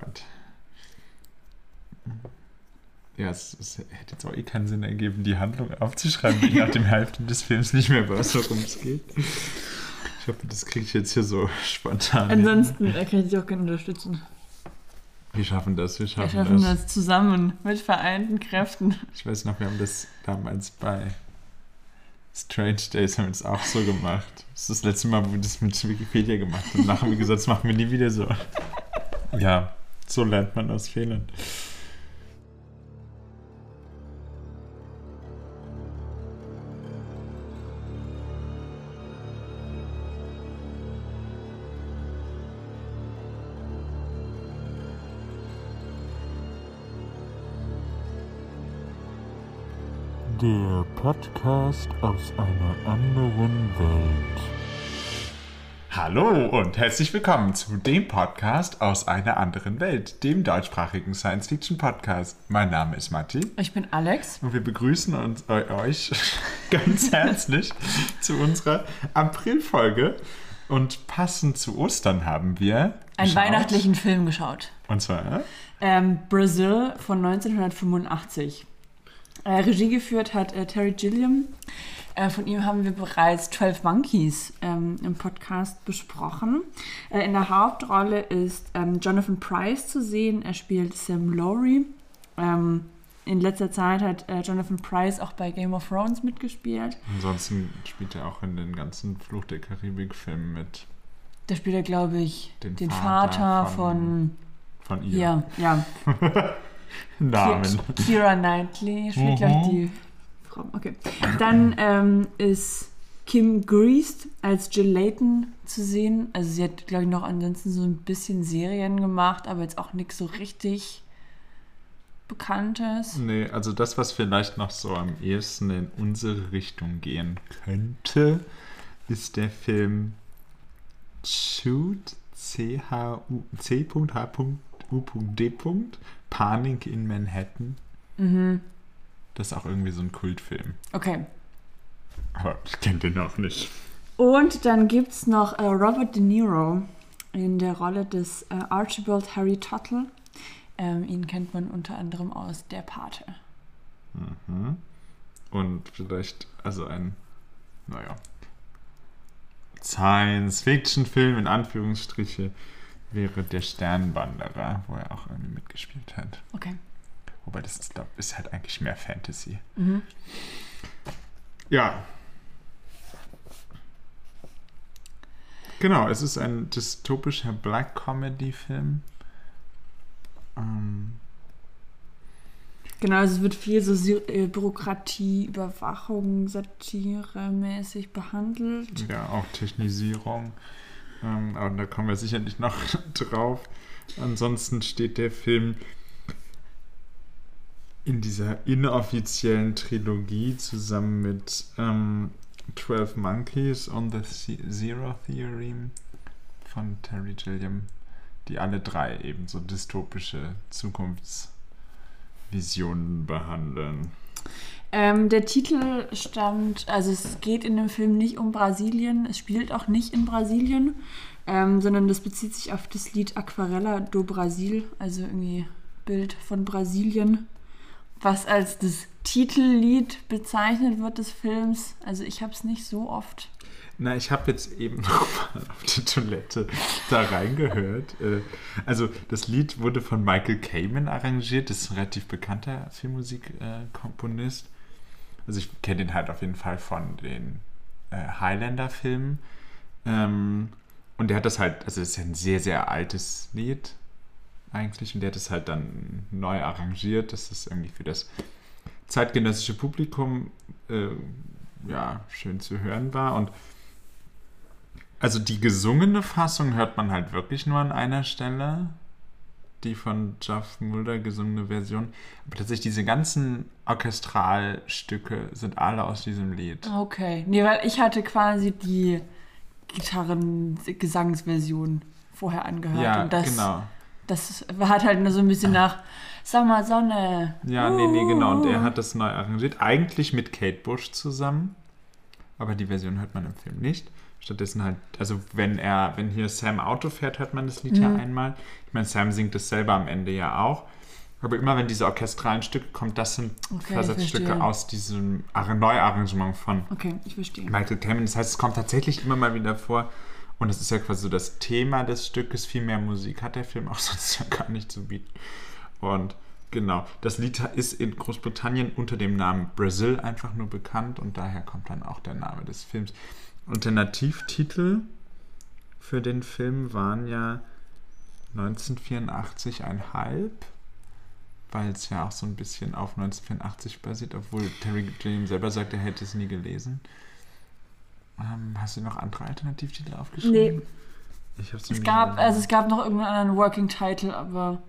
Gott. Ja, es, es hätte jetzt auch eh keinen Sinn ergeben, die Handlung aufzuschreiben, wenn nach dem Hälfte des Films nicht mehr weiß, worum es geht. Ich hoffe, das kriege ich jetzt hier so spontan. hin. Ansonsten äh, kann ich dich auch gerne unterstützen. Wir schaffen das, wir Wir schaffen, schaffen das. das zusammen mit vereinten Kräften. Ich weiß noch, wir haben das damals bei Strange Days haben wir das auch so gemacht. Das ist das letzte Mal, wo wir das mit Wikipedia gemacht haben. Danach haben wir gesagt, das machen wir nie wieder so. Ja, so lernt man aus Fehlern. Der Podcast aus einer anderen Welt. Hallo und herzlich willkommen zu dem Podcast aus einer anderen Welt, dem deutschsprachigen Science-Fiction-Podcast. Mein Name ist Matti Ich bin Alex. und wir begrüßen uns, eu- euch ganz herzlich zu unserer April-Folge. Und passend zu Ostern haben wir Einen geschaut. weihnachtlichen Film geschaut. Und zwar Ähm, Brazil von 1985. Äh, Regie geführt hat äh, Terry Gilliam. Äh, von ihm haben wir bereits 12 Monkeys ähm, im Podcast besprochen. Äh, in der Hauptrolle ist ähm, Jonathan Price zu sehen. Er spielt Sam Laurie. Ähm, in letzter Zeit hat äh, Jonathan Price auch bei Game of Thrones mitgespielt. Ansonsten spielt er auch in den ganzen Fluch der Karibik-Filmen mit Da spielt er, glaube ich, den, Den Vater, Vater von, von ihr. ja, ja, Namen. Ki- Keira Knightley spielt, Mhm. glaube ich, die Frau. Okay. Dann ähm, ist Kim Greast als Jill Layton zu sehen. Also sie hat, glaube ich, noch ansonsten so ein bisschen Serien gemacht, aber jetzt auch nichts so richtig Bekanntes. Nee, also das, was vielleicht noch so am ehesten in unsere Richtung gehen könnte, ist der Film Shoot C-H-U- C.H.U.D. Panik in Manhattan. Mhm. Das ist auch irgendwie so ein Kultfilm. Okay. Aber ich kenne den auch nicht. Und dann gibt es noch äh, Robert De Niro in der Rolle des äh, Archibald Harry Tuttle. Ähm, ihn kennt man unter anderem aus Der Pate. Mhm. Und vielleicht, also ein, naja, Science-Fiction-Film in Anführungsstriche wäre Der Sternwanderer, wo er auch irgendwie mitgespielt hat. Okay. Wobei das ist, glaub, ist halt eigentlich mehr Fantasy. Mhm. Ja. Genau, es ist ein dystopischer Black Comedy-Film. Ähm, Genau, also es wird viel so äh, Bürokratie, Überwachung, Satire-mäßig behandelt. Ja, auch Technisierung. Ähm, aber da kommen wir sicherlich noch drauf. Ansonsten steht der Film in dieser inoffiziellen Trilogie zusammen mit ähm, 12 Monkeys on the Zero Theorem von Terry Gilliam, die alle drei eben so dystopische Zukunftsvisionen behandeln. Ähm, der Titel stammt, also es geht in dem Film nicht um Brasilien, es spielt auch nicht in Brasilien, ähm, sondern das bezieht sich auf das Lied Aquarella do Brasil, also irgendwie Bild von Brasilien, was als das Titellied bezeichnet wird des Films. Also ich habe es nicht so oft. Na, ich habe jetzt eben nochmal auf der Toilette da reingehört. Äh, Also, das Lied wurde von Michael Kamen arrangiert. Das ist ein relativ bekannter Filmmusikkomponist. Also, ich kenne den halt auf jeden Fall von den äh, Highlander-Filmen. Ähm, Und der hat das halt, also, das ist ein sehr, sehr altes Lied eigentlich. Und der hat es halt dann neu arrangiert, dass es irgendwie für das zeitgenössische Publikum äh, ja, schön zu hören war. Und also die gesungene Fassung hört man halt wirklich nur an einer Stelle. Die von Jeff Mulder gesungene Version. Aber tatsächlich diese ganzen Orchestralstücke sind alle aus diesem Lied. Okay. Nee, weil ich hatte quasi die Gitarren-Gesangsversion vorher angehört. ja, und das, genau. Das hat halt nur so ein bisschen nach Sommer, Sonne. Ja, nee, nee, genau. Und er Uh. hat das neu arrangiert. Eigentlich mit Kate Bush zusammen. Aber die Version hört man im Film nicht. Stattdessen halt, also wenn er, wenn hier Sam Auto fährt, hört man das Lied ja Mhm. einmal. Ich meine, Sam singt es selber am Ende ja auch. Aber immer wenn diese orchestralen Stücke kommt, das sind Okay, Versatzstücke aus diesem Ar- Neuarrangement von Okay, ich verstehe. Michael Kamen. Das heißt, es kommt tatsächlich immer mal wieder vor. Und es ist ja quasi so das Thema des Stückes. Viel mehr Musik hat der Film auch sonst ja gar nicht zu bieten. Und genau, das Lied ist in Großbritannien unter dem Namen Brazil einfach nur bekannt und daher kommt dann auch der Name des Films. Alternativtitel für den Film waren ja 1984 ein Halb, weil es ja auch so ein bisschen auf 1984 basiert, obwohl Terry Gilliam selber sagt, er hätte es nie gelesen. Ähm, hast du noch andere Alternativtitel aufgeschrieben? Nee. Ich habe sie Es gab, also es gab noch irgendeinen anderen Working Title, aber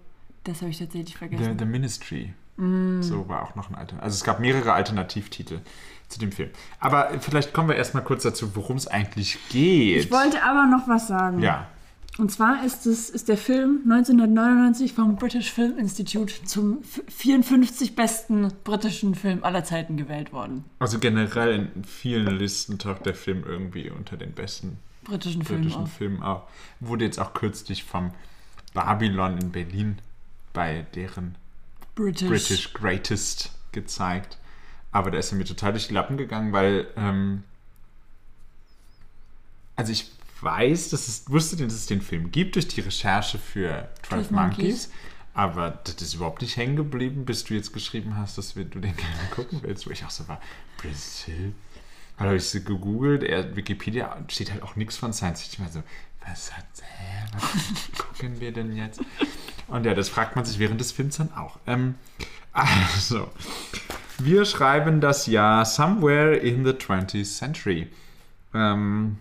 das habe ich tatsächlich The, vergessen. The Ministry. Mm. So war auch noch ein Alternativ. Also es gab mehrere Alternativtitel zu dem Film. Aber vielleicht kommen wir erstmal kurz dazu, worum es eigentlich geht. Ich wollte aber noch was sagen. Ja. Und zwar ist, es, ist der Film 1999 vom British Film Institute zum f- 54 besten britischen Film aller Zeiten gewählt worden. Also generell in vielen Listen taucht der Film irgendwie unter den besten Britischen britischen. Filmen auf. Wurde jetzt auch kürzlich vom Babylon in Berlin bei deren British. British Greatest gezeigt. Aber da ist er mir total durch die Lappen gegangen, weil ähm, also ich weiß, dass es wusste, dass es den Film gibt durch die Recherche für 12 12 Monkeys, Monkeys. aber das ist überhaupt nicht hängen geblieben, bis du jetzt geschrieben hast, dass wir, du den gerne gucken willst, wo ich auch so war, Brazil? Dann habe ich so gegoogelt, er, Wikipedia steht halt auch nichts von Science. Ich war so, was hat, hä, was gucken wir denn jetzt? Und ja, das fragt man sich während des Films dann auch. Ähm, also, wir schreiben das Jahr Somewhere in the 20th Century. Ähm,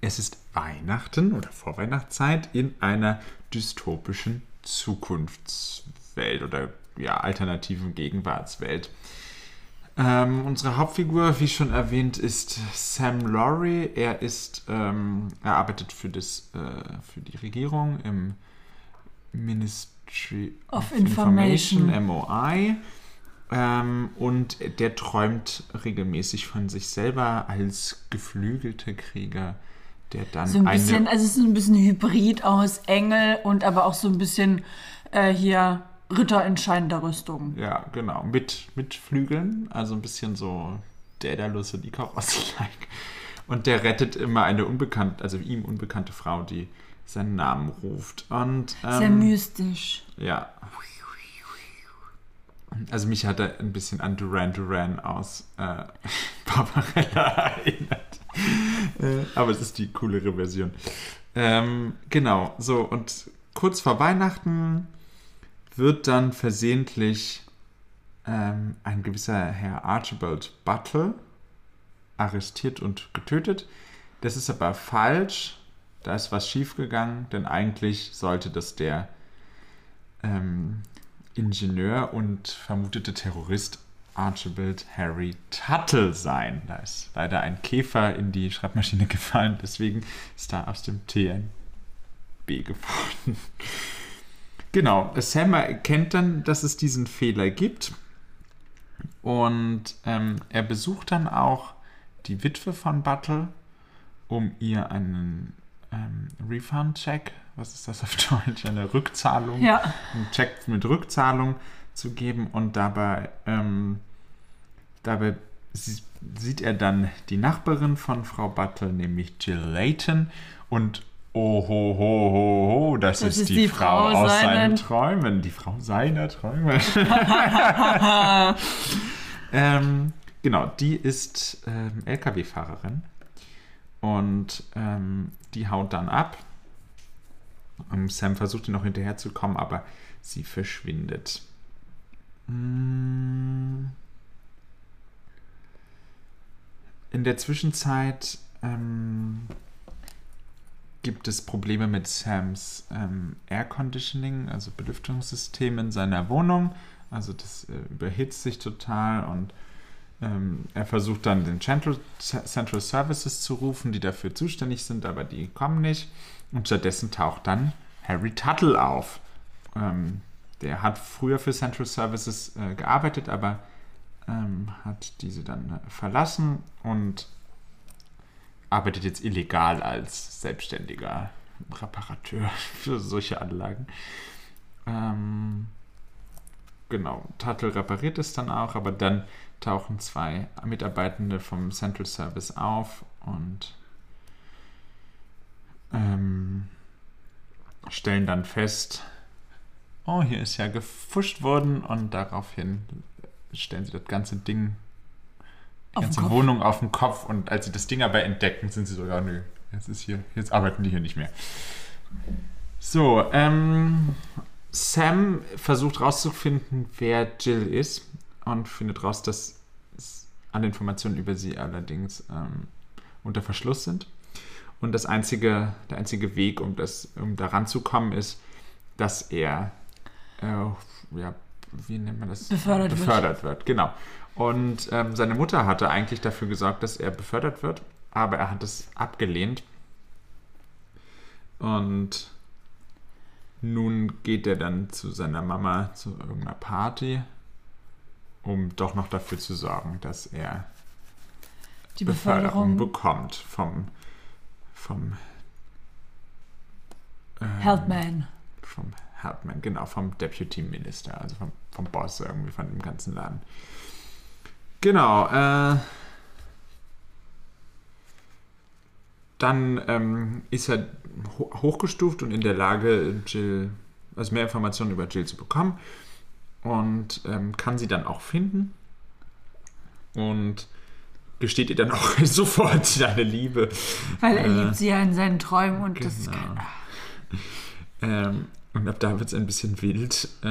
es ist Weihnachten oder Vorweihnachtszeit in einer dystopischen Zukunftswelt oder ja, alternativen Gegenwartswelt. Ähm, unsere Hauptfigur, wie schon erwähnt, ist Sam Laurie. Er ist, ähm, er arbeitet für das, äh, für die Regierung im Ministry Of Information. MOI. Ähm, und der träumt regelmäßig von sich selber als geflügelter Krieger, der dann So ein bisschen, also es ist ein bisschen Hybrid aus Engel und aber auch so ein bisschen äh, hier Ritter in scheinender Rüstung. Ja, genau. Mit, mit Flügeln, also ein bisschen so Daedalus und Icarus-like. Und der rettet immer eine unbekannte, also ihm unbekannte Frau, die seinen Namen ruft. Und, ähm, Sehr mystisch. Ja. Also mich hat er ein bisschen an Duran Duran aus äh, Barbarella erinnert. Aber es ist die coolere Version. Ähm, genau, so und kurz vor Weihnachten wird dann versehentlich ähm, ein gewisser Herr Archibald Buttle arrestiert und getötet. Das ist aber falsch. Da ist was schiefgegangen, denn eigentlich sollte das der ähm, Ingenieur und vermutete Terrorist Archibald Harry Tuttle sein. Da ist leider ein Käfer in die Schreibmaschine gefallen, deswegen ist da aus dem TNB geworden. Genau, Sam erkennt dann, dass es diesen Fehler gibt und ähm, er besucht dann auch die Witwe von Buttle, um ihr einen ähm, Refund-Check, was ist das auf Deutsch, eine Rückzahlung, Ja. einen Check mit Rückzahlung zu geben und dabei, ähm, dabei sie- sieht er dann die Nachbarin von Frau Buttle, nämlich Jill Layton und oh ho ho ho ho, das, ist, die, Frau, aus seinen seinen- Träumen, die Frau seiner Träume. ähm, genau, die ist ähm, LKW-Fahrerin und ähm, die haut dann ab. Ähm, Sam versucht ihr noch hinterherzukommen, aber sie verschwindet. Mm. In der Zwischenzeit ähm, gibt es Probleme mit Sams ähm, Air Conditioning, also Belüftungssystem in seiner Wohnung. Also das äh, überhitzt sich total und ähm, er versucht dann den Central, Central Services zu rufen, die dafür zuständig sind, aber die kommen nicht. Und stattdessen taucht dann Harry Tuttle auf. Ähm, der hat früher für Central Services äh, gearbeitet, aber ähm, hat diese dann äh, verlassen und arbeitet jetzt illegal als selbstständiger Reparateur für solche Anlagen. Ähm, genau, Tuttle repariert es dann auch, aber dann tauchen zwei Mitarbeitende vom Central Service auf und ähm, stellen dann fest, oh, hier ist ja gefuscht worden und daraufhin stellen sie das ganze Ding, die Auf ganze. Wohnung auf den Kopf und als sie das Ding aber entdecken, sind sie sogar, nö, jetzt ist hier, jetzt arbeiten die hier nicht mehr. So, ähm, Sam versucht rauszufinden, wer Jill ist und findet raus, dass alle Informationen über sie allerdings ähm, unter Verschluss sind. Und das einzige, der einzige Weg, um, das, um daran zu kommen, ist, dass er, äh, ja, wie nennt man das? Befördert wird. befördert wird. Genau. Und ähm, seine Mutter hatte eigentlich dafür gesorgt, dass er befördert wird, aber er hat es abgelehnt. Und nun geht er dann zu seiner Mama zu irgendeiner Party, um doch noch dafür zu sorgen, dass er Die Beförderung Beförderung. bekommt vom, vom ähm, Helpman. vom Helpman, genau, vom Deputy Minister, also vom, vom Boss irgendwie von dem ganzen Laden. Genau, äh, dann ähm, ist er ho hochgestuft und in der Lage, Jill, also mehr Informationen über Jill zu bekommen und ähm, kann sie dann auch finden und gesteht ihr dann auch sofort seine Liebe. Weil er äh, liebt sie ja in seinen Träumen und das ist Genau. kein. Ähm, und ab da wird es ein bisschen wild, äh,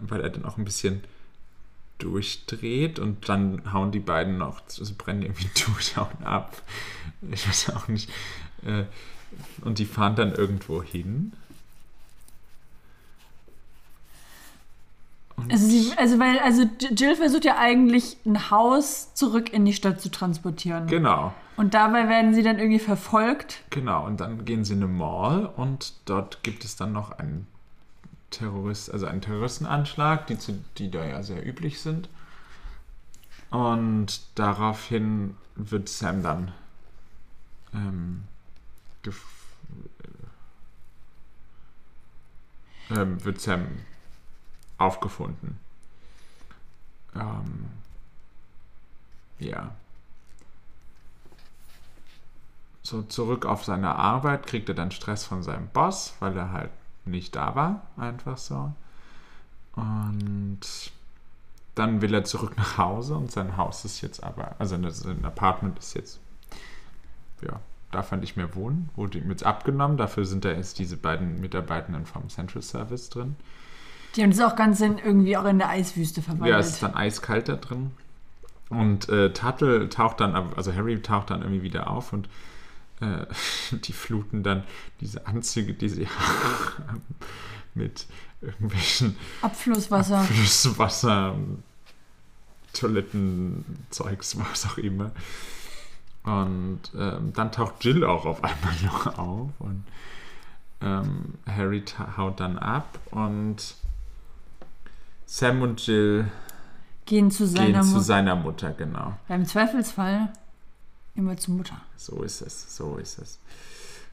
weil er dann auch ein bisschen durchdreht und dann hauen die beiden noch, also brennen irgendwie durch, hauen ab. Ich weiß auch nicht. Äh, und die fahren dann irgendwo hin. Und Also, sie, also, weil, also Jill versucht ja eigentlich ein Haus zurück in die Stadt zu transportieren. genau, Und dabei werden sie dann irgendwie verfolgt. genau. Und dann gehen sie in eine Mall und dort gibt es dann noch einen Terrorist, also einen Terroristenanschlag, die, zu, die da ja sehr üblich sind. Und daraufhin wird Sam dann ähm, ähm, wird Sam aufgefunden. Ähm, ja. So zurück auf seine Arbeit kriegt er dann Stress von seinem Boss, weil er halt nicht da war, einfach so. Und dann will er zurück nach Hause und sein Haus ist jetzt aber, also sein Apartment ist jetzt, ja, darf er nicht mehr wohnen, wurde ihm jetzt abgenommen. Dafür sind da jetzt diese beiden Mitarbeitenden vom Central Service drin. Die haben das auch ganz in, irgendwie auch in der Eiswüste verwandelt. Ja, es ist dann eiskalt da drin. Und äh, Tuttle taucht dann, also Harry taucht dann irgendwie wieder auf und äh, die fluten dann diese Anzüge, die sie haben, mit irgendwelchen Abflusswasser. Flusswasser, Toilettenzeugs, was auch immer. Und ähm, dann taucht Jill auch auf einmal noch auf und ähm, Harry haut dann ab und Sam und Jill Gehen zu seiner gehen zu Mutter. seiner Mutter, genau. Im Zweifelsfall immer zur Mutter. So ist es, so ist es.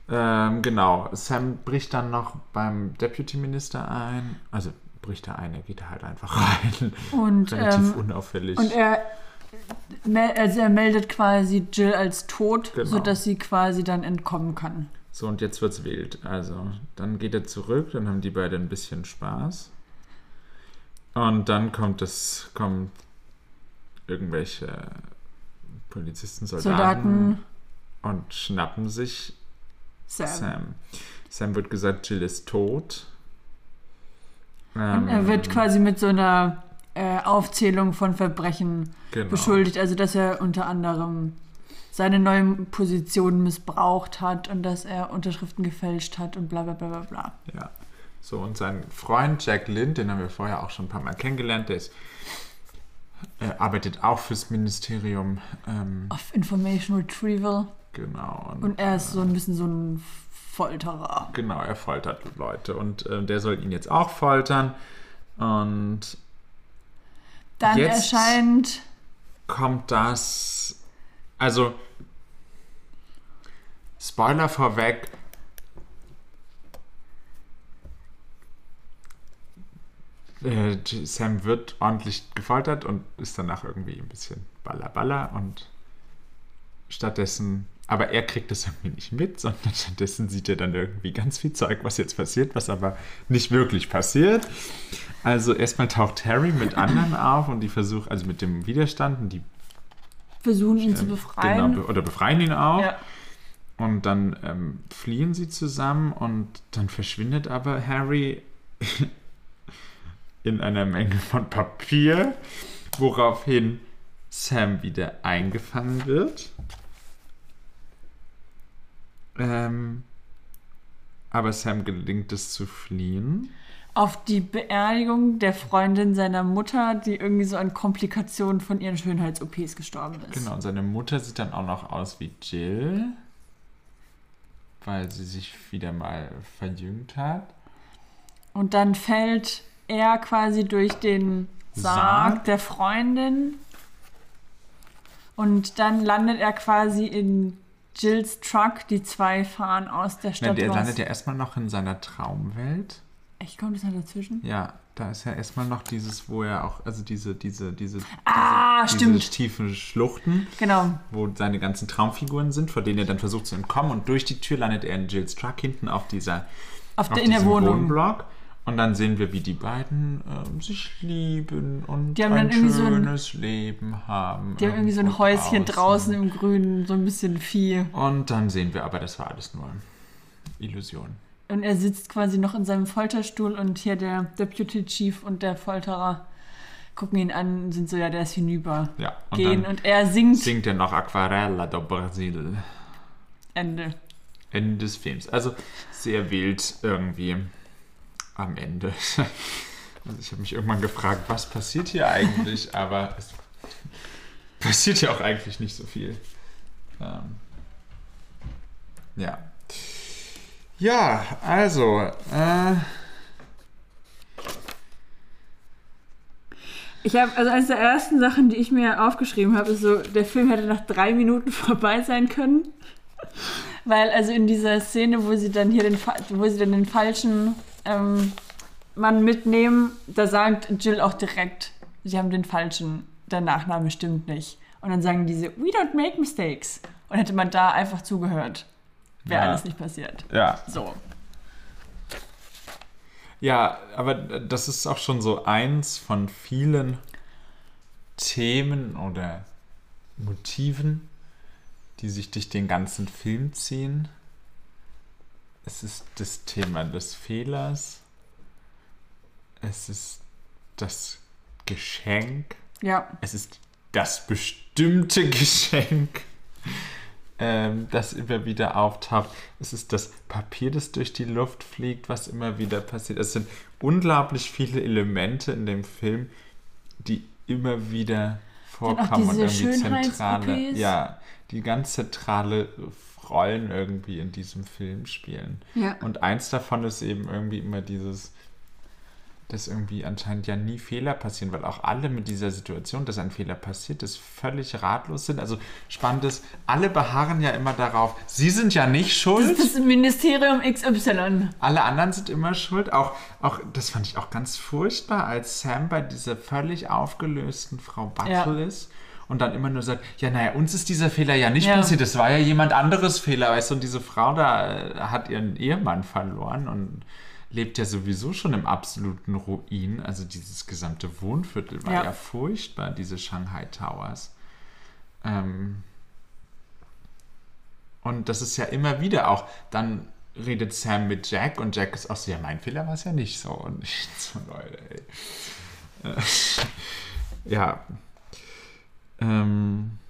Ähm, genau, Sam bricht dann noch beim Deputy Minister ein. Also bricht er ein, er geht da halt einfach rein. Und, Relativ ähm, unauffällig. und er, also er meldet quasi Jill als tot, Genau. sodass sie quasi dann entkommen kann. So, und jetzt wird's wild. Also, dann geht er zurück, dann haben die beiden ein bisschen Spaß. Und dann kommt es, kommen irgendwelche Polizisten, Soldaten, Soldaten, und schnappen sich Sam. Sam. Sam wird gesagt, Jill ist tot. Ähm, er wird quasi mit so einer äh, Aufzählung von Verbrechen genau. beschuldigt, also dass er unter anderem seine neue Position missbraucht hat und dass er Unterschriften gefälscht hat und bla bla bla bla bla. Ja. So, und sein Freund Jack Lind, den haben wir vorher auch schon ein paar Mal kennengelernt, der ist, er arbeitet auch fürs Ministerium. Ähm, Of Information Retrieval. genau. Und er ist so ein bisschen so ein Folterer. Genau, er foltert Leute und äh, der soll ihn jetzt auch foltern. Und Dann Jetzt- erscheint kommt das. Also, Spoiler vorweg. Äh, Sam wird ordentlich gefoltert und ist danach irgendwie ein bisschen baller baller und stattdessen, aber er kriegt es irgendwie nicht mit, sondern stattdessen sieht er dann irgendwie ganz viel Zeug, was jetzt passiert, was aber nicht wirklich passiert. Also erstmal taucht Harry mit anderen auf und die versuchen, also mit dem Widerstand und die Versuchen ihn zu ähm, befreien. Genau, oder befreien ihn auch. Ja. Und dann ähm, fliehen sie zusammen und dann verschwindet aber Harry in einer Menge von Papier, woraufhin Sam wieder eingefangen wird. Ähm, aber Sam gelingt es zu fliehen. Auf die Beerdigung der Freundin seiner Mutter, die irgendwie so an Komplikationen von ihren Schönheits-OPs gestorben ist. Genau, und seine Mutter sieht dann auch noch aus wie Jill, weil sie sich wieder mal verjüngt hat. Und dann fällt er quasi durch den Sarg, Sarg? der Freundin. Und dann landet er quasi in Jills Truck. Die zwei fahren aus der Nein, Stadt der raus. landet ja erstmal noch in seiner Traumwelt. Echt, kommt das da dazwischen? Ja, da ist ja erstmal noch dieses, wo er auch, also diese, diese, diese, Ah, diese, stimmt. diese tiefen Schluchten, Genau. wo seine ganzen Traumfiguren sind, vor denen er dann versucht zu entkommen und durch die Tür landet er in Jills Truck hinten auf dieser, Auf auf der, in der Wohnung. Wohnblock. Und dann sehen wir, wie die beiden ähm, sich lieben und ein irgendwie so ein- schönes Leben haben. Die haben irgendwie so ein Häuschen draußen im Grünen, so ein bisschen Vieh. Und dann sehen wir aber, das war alles nur Illusion. Und er sitzt quasi noch in seinem Folterstuhl und hier der Deputy Chief und der Folterer gucken ihn an und sind so, ja, der ist hinüber. Ja, und Gehen und er singt singt er noch Aquarella do Brasil. Ende. Ende des Films. Also sehr wild irgendwie am Ende. Also ich habe mich irgendwann gefragt, was passiert hier eigentlich, aber es passiert ja auch eigentlich nicht so viel. Ähm, ja. Ja, also, äh, Ich habe, also eines der ersten Sachen, die ich mir aufgeschrieben habe, ist so, der Film hätte nach drei Minuten vorbei sein können. Weil, also in dieser Szene, wo sie dann hier den, wo sie dann den falschen ähm, Mann mitnehmen, da sagt Jill auch direkt, sie haben den falschen, der Nachname stimmt nicht. Und dann sagen diese, we don't make mistakes. Und hätte man da einfach zugehört, wäre Ja. alles nicht passiert. ja. So. Ja, aber das ist auch schon so eins von vielen Themen oder Motiven, die sich durch den ganzen Film ziehen. Es ist das Thema des Fehlers. Es ist das Geschenk. Ja. Es ist das bestimmte Geschenk, ähm, das immer wieder auftaucht. Es ist das Papier, das durch die Luft fliegt, was immer wieder passiert. Es sind unglaublich viele Elemente in dem Film, die immer wieder vorkommen und irgendwie zentrale, ja, die ganz zentrale Rollen irgendwie in diesem Film spielen. Ja. Und eins davon ist eben irgendwie immer dieses, dass irgendwie anscheinend ja nie Fehler passieren, weil auch alle mit dieser Situation, dass ein Fehler passiert ist, völlig ratlos sind. Also spannend ist, alle beharren ja immer darauf, sie sind ja nicht Das schuld. ist das Ministerium XY. Alle anderen sind immer schuld. Auch, auch, das fand ich auch ganz furchtbar, als Sam bei dieser völlig aufgelösten Frau Buttle Ja. ist und dann immer nur sagt, ja, naja, uns ist dieser Fehler ja nicht Ja. passiert, das war ja jemand anderes Fehler, weißt du, und diese Frau da äh, hat ihren Ehemann verloren und lebt ja sowieso schon im absoluten Ruin. Also dieses gesamte Wohnviertel war ja, Ja. furchtbar, diese Shanghai Towers. Ähm, und das ist ja immer wieder auch, dann redet Sam mit Jack und Jack ist auch so, ja, mein Fehler war es ja nicht so. Und ich so, Leute, ey. Ja. Ähm.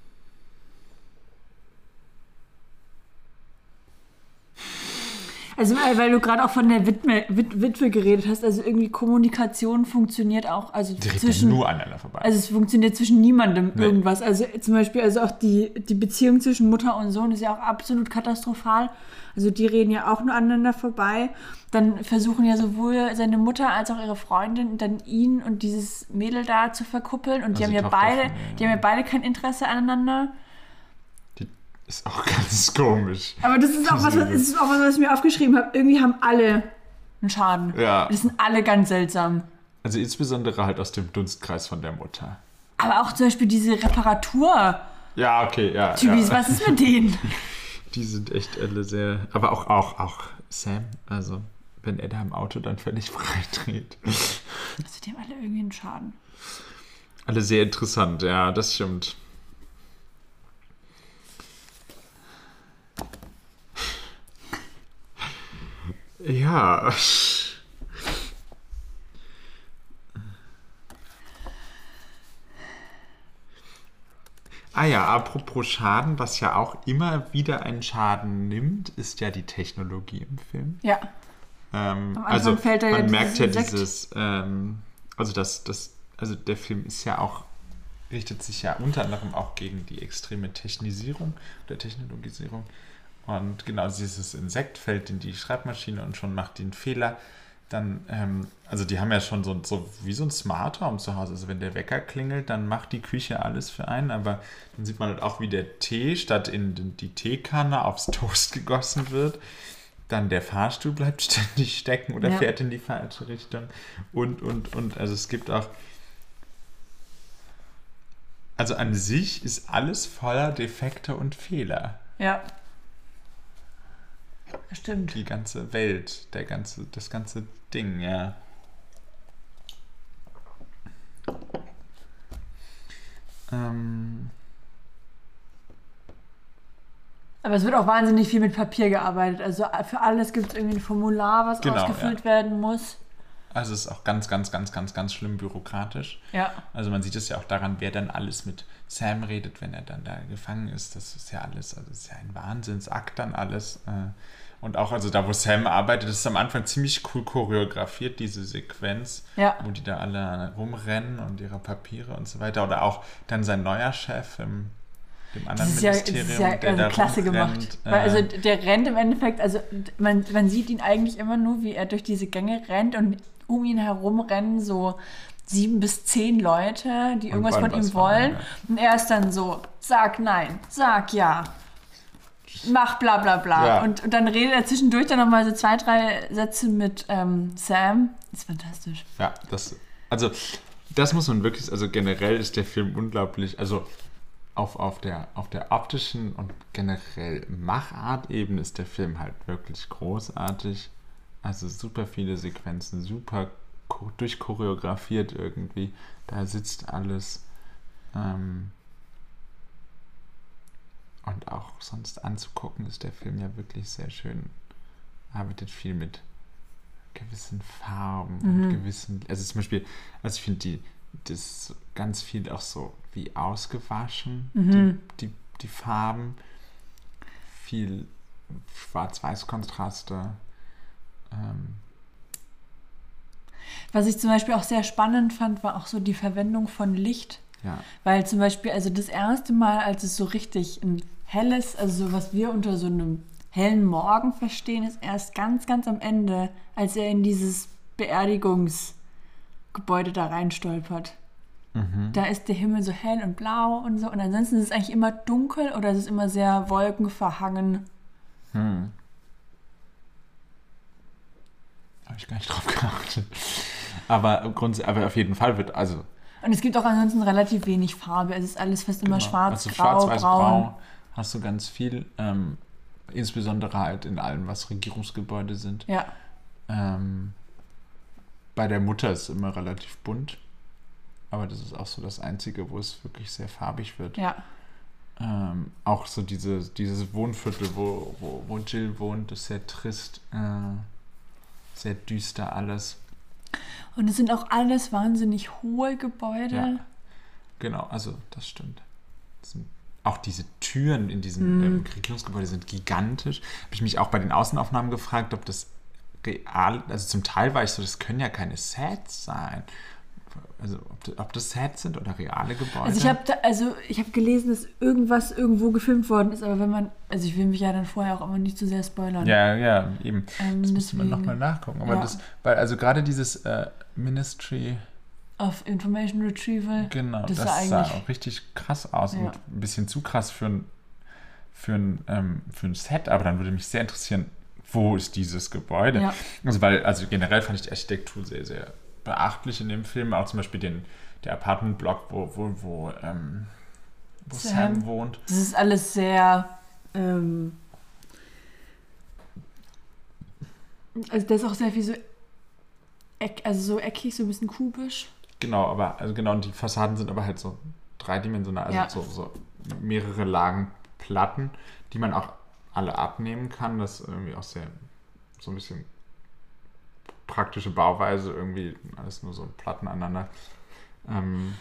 Also, weil du gerade auch von der Witwe, Wit, Witwe geredet hast, also irgendwie Kommunikation funktioniert auch, also Die reden zwischen, nur aneinander vorbei. also es funktioniert zwischen niemandem Nee. irgendwas. Also zum Beispiel, also auch die, die Beziehung zwischen Mutter und Sohn ist ja auch absolut katastrophal. Also die reden ja auch nur aneinander vorbei. Dann versuchen ja sowohl seine Mutter als auch ihre Freundin dann ihn und dieses Mädel da zu verkuppeln. Und die Also haben ja beide, von ihr, ja. die haben ja beide kein Interesse aneinander. Ist auch ganz komisch. Aber das ist auch was, was, ist auch was, was ich mir aufgeschrieben habe. Irgendwie haben alle einen Schaden. Ja. Die sind alle ganz seltsam. Also insbesondere halt aus dem Dunstkreis von der Mutter. Aber auch zum Beispiel diese Reparatur. Ja, okay, ja. Typis, ja. was ist mit denen? Die sind echt alle sehr. Aber auch, auch, auch Sam, also wenn er da im Auto dann völlig frei dreht. Also die haben alle irgendwie einen Schaden. Alle sehr interessant, ja, das stimmt. Ja. Ah ja, apropos Schaden, was ja auch immer wieder einen Schaden nimmt, ist ja die Technologie im Film. Ja. Ähm, also da ja man merkt ja dieses Insekt. dieses, ähm, also das, das, also der Film ist ja auch, richtet sich ja unter anderem auch gegen die extreme Technisierung oder Technologisierung. Und genau dieses Insekt fällt in die Schreibmaschine und schon macht die einen Fehler. Dann, ähm, also die haben ja schon so, so wie so ein Smart Home zu Hause. Also wenn der Wecker klingelt, dann macht die Küche alles für einen. Aber dann sieht man halt auch, wie der Tee statt in die Teekanne aufs Toast gegossen wird. Dann der Fahrstuhl bleibt ständig stecken oder Ja. fährt in die falsche Richtung. Und, und, und. Also es gibt auch. Also an sich ist alles voller Defekte und Fehler. Ja. Stimmt. Die ganze Welt, der ganze, das ganze Ding, ja. Ähm, Aber es wird auch wahnsinnig viel mit Papier gearbeitet. Also für alles gibt es irgendwie ein Formular, was Genau, ausgefüllt ja. werden muss. also es ist auch ganz, ganz, ganz, ganz, ganz schlimm bürokratisch. Ja. Also man sieht es ja auch daran, wer dann alles mit Sam redet, wenn er dann da gefangen ist. Das ist ja alles, also das ist ja ein Wahnsinnsakt dann alles. äh. Und auch, also da, wo Sam arbeitet, das ist am Anfang ziemlich cool choreografiert, diese Sequenz, Ja. wo die da alle rumrennen und ihre Papiere und so weiter. Oder auch dann sein neuer Chef im dem Das anderen ist ja, das Ministerium, ist ja der also da klasse rumrennt. gemacht. Weil also der rennt im Endeffekt, also man, man sieht ihn eigentlich immer nur, wie er durch diese Gänge rennt und um ihn herum rennen so sieben bis zehn Leute, die irgendwas von ihm wollen. ja. Und er ist dann so, sag nein, sag ja. Mach bla bla bla. Ja. Und, und dann redet er zwischendurch dann nochmal so zwei, drei Sätze mit ähm, Sam. Das ist fantastisch. Ja, das, also das muss man wirklich, also generell ist der Film unglaublich, also auf, auf, der, auf der optischen und generell Machart-Ebene ist der Film halt wirklich großartig. Also super viele Sequenzen, super cho- durchchoreografiert irgendwie. Da sitzt alles. Ähm, und auch sonst anzugucken ist der Film ja wirklich sehr schön. Arbeitet viel mit gewissen Farben und gewissen, also zum Beispiel, also ich finde die, das ganz viel auch so wie ausgewaschen, die, die, die Farben, viel Schwarz-Weiß-Kontraste. Ähm, Was ich zum Beispiel auch sehr spannend fand, war auch so die Verwendung von Licht. Ja, Weil zum Beispiel, also das erste Mal, als es so richtig ein helles, also so was wir unter so einem hellen Morgen verstehen, ist erst ganz, ganz am Ende, als er in dieses Beerdigungsgebäude da reinstolpert. Da ist der Himmel so hell und blau und so. Und ansonsten ist es eigentlich immer dunkel oder es ist immer sehr wolkenverhangen. hm. Habe ich gar nicht drauf geachtet. Aber, aber auf jeden Fall wird, also Und es gibt auch ansonsten relativ wenig Farbe. Es ist alles fast immer Genau. schwarz, also grau, schwarz, weiß, braun. hast du ganz viel. Ähm, insbesondere halt in allem, was Regierungsgebäude sind. Ja, Ähm, bei der Mutter ist es immer relativ bunt. Aber das ist auch so das Einzige, wo es wirklich sehr farbig wird. ja. Ähm, auch so diese, dieses Wohnviertel, wo, wo, wo Jill wohnt, ist sehr trist. Äh, sehr düster alles. Und es sind auch alles wahnsinnig hohe Gebäude. Ja. Genau, also das stimmt. Das auch diese Türen in diesem ähm, Regierungsgebäude sind gigantisch. Habe ich mich auch bei den Außenaufnahmen gefragt, ob das real, also zum Teil war ich so, das können ja keine Sets sein. Also ob, ob das Sets sind oder reale Gebäude. Also ich habe da, also ich habe gelesen, dass irgendwas irgendwo gefilmt worden ist, aber wenn man, also ich will mich ja dann vorher auch immer nicht zu sehr spoilern. ja, ja, eben. Ähm, Das müsste man nochmal nachgucken. Aber Ja. das, weil also gerade dieses äh, Ministry, Auf Information Retrieval. genau, Das das, sah auch richtig krass aus Ja. und ein bisschen zu krass für, ein, für ein, ähm, für ein Set, aber dann würde mich sehr interessieren, wo ist dieses Gebäude? Ja. Also weil, also generell fand ich die Architektur sehr, sehr beachtlich in dem Film. Auch zum Beispiel den, der Apartmentblock, wo, wo, wo, ähm, wo Sam. Sam. wohnt. Das ist alles sehr. Ähm, also, da ist auch sehr viel so. Eck, also, so eckig, so ein bisschen kubisch. Genau, aber also genau, und die Fassaden sind aber halt so dreidimensional, also Ja. so, so mehrere Lagen Platten, die man auch alle abnehmen kann. Das ist irgendwie auch sehr so ein bisschen praktische Bauweise, irgendwie alles nur so Platten aneinander. Ähm,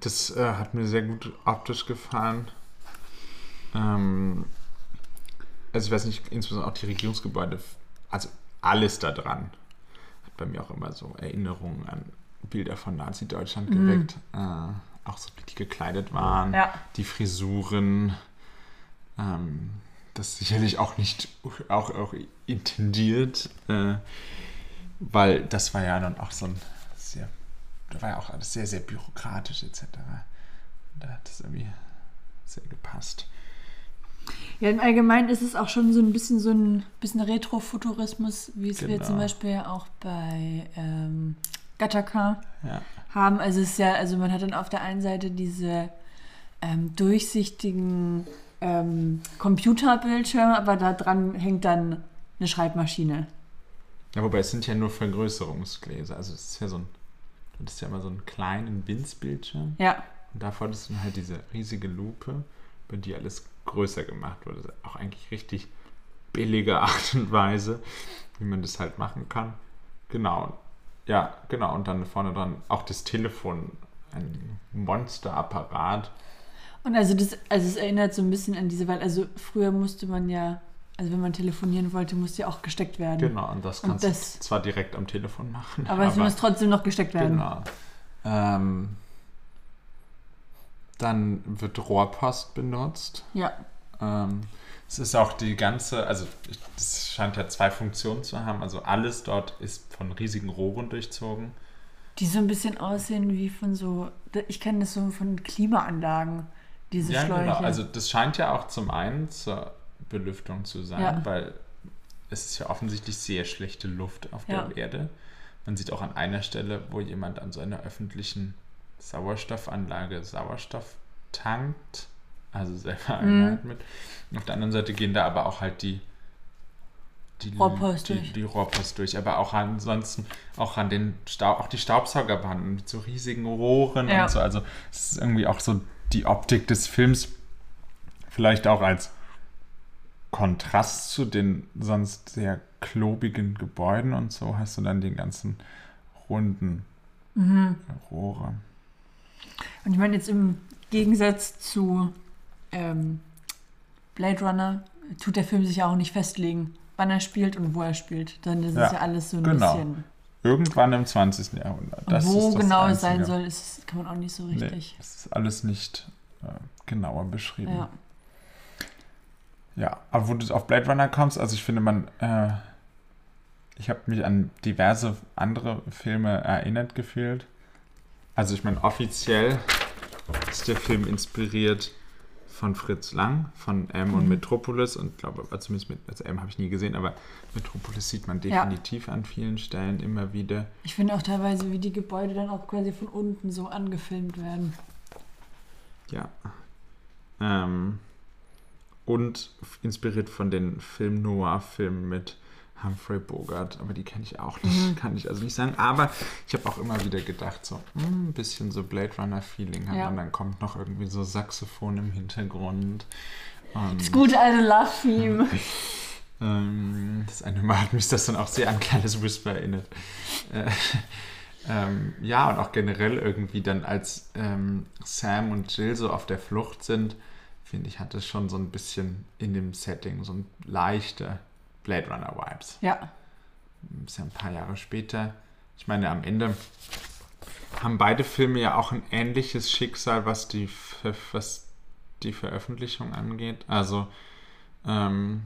das äh, hat mir sehr gut optisch gefallen. Ähm, also ich weiß nicht, insbesondere auch die Regierungsgebäude, also alles da dran hat bei mir auch immer so Erinnerungen an Bilder von Nazi-Deutschland geweckt. Äh, auch so, wie die gekleidet waren, Ja. die Frisuren. Ähm, das sicherlich auch nicht auch, auch intendiert, äh, weil das war ja dann auch so ein sehr, da war ja auch alles sehr, sehr bürokratisch etc. Da hat das irgendwie sehr gepasst. Ja, im Allgemeinen ist es auch schon so ein bisschen so ein bisschen Retrofuturismus, wie es wir Genau. zum Beispiel ja auch bei ähm, Gattaca Ja. haben. Also es ist ja, also man hat dann auf der einen Seite diese ähm, durchsichtigen ähm, Computerbildschirme, aber da dran hängt dann eine Schreibmaschine. Ja, wobei es sind ja nur Vergrößerungsgläser. Also es ist ja so ein, das ist ja immer so einen kleinen Winzbildschirm. Ja, Und davor ist dann halt diese riesige Lupe, bei die alles größer gemacht wurde. Auch eigentlich richtig billige Art und Weise, wie man das halt machen kann. Genau. Ja, genau. Und dann vorne dran auch das Telefon, ein Monsterapparat. Und also das, also es erinnert so ein bisschen an diese, weil also früher musste man ja, also wenn man telefonieren wollte, musste ja auch gesteckt werden. Genau, und das Und kannst das- du zwar direkt am Telefon machen. Aber es muss trotzdem noch gesteckt werden. Genau. Ähm, dann wird Rohrpost benutzt. Ja. Ähm, es ist auch die ganze, also das scheint ja zwei Funktionen zu haben. Also alles dort ist von riesigen Rohren durchzogen. Die so ein bisschen aussehen wie von so, ich kenne das so von Klimaanlagen, diese ja, Schläuche. genau. Also das scheint ja auch zum einen zur Belüftung zu sein, Ja. weil es ist ja offensichtlich sehr schlechte Luft auf Ja. der Erde. Man sieht auch an einer Stelle, wo jemand an so einer öffentlichen Sauerstoffanlage Sauerstoff tankt, also selber Mhm. Einheit mit. Auf der anderen Seite gehen da aber auch halt die die, Rohrpost die, durch. die Rohrpost durch, aber auch ansonsten auch an den Staub, auch die Staubsaugerbanden mit so riesigen Rohren Ja. und so. Also es ist irgendwie auch so die Optik des Films, vielleicht auch als Kontrast zu den sonst sehr klobigen Gebäuden und so hast du dann den ganzen runden Mhm. Rohre. Und ich meine jetzt im Gegensatz zu ähm, Blade Runner tut der Film sich ja auch nicht festlegen, wann er spielt und wo er spielt. Dann ist Ja, es ja alles so ein genau. bisschen. Irgendwann im 20. Jahrhundert. Und Das wo ist das genau es sein soll, ist, kann man auch nicht so Nee, richtig. das ist alles nicht äh, genauer beschrieben. Ja. Ja, aber wo du auf Blade Runner kommst, also ich finde, man, äh, ich habe mich an diverse andere Filme erinnert gefühlt. Also ich meine, offiziell ist der Film inspiriert von Fritz Lang, von M und Mhm. Metropolis und glaube, zumindest mit, also M habe ich nie gesehen, aber Metropolis sieht man Ja. definitiv an vielen Stellen immer wieder. Ich finde auch teilweise, wie die Gebäude dann auch quasi von unten so angefilmt werden. Ja. Ähm, und inspiriert von den Film Noir-Filmen mit Humphrey Bogart, aber die kenne ich auch nicht, Mhm. kann ich also nicht sagen. Aber ich habe auch immer wieder gedacht, so hm, ein bisschen so Blade Runner-Feeling hat Ja. und dann kommt noch irgendwie so Saxophon im Hintergrund. Und, Das gute alte Love-Theme. ähm, das eine Mal hat mich das dann auch sehr an kleines Whisper erinnert. Äh, ähm, ja, und auch generell irgendwie dann, als ähm, Sam und Jill so auf der Flucht sind, finde ich, hat es schon so ein bisschen in dem Setting so ein leichte Blade Runner Vibes. ja. Ist ja ein paar Jahre später. Ich meine, am Ende haben beide Filme ja auch ein ähnliches Schicksal, was die, was die Veröffentlichung angeht. Also, ähm,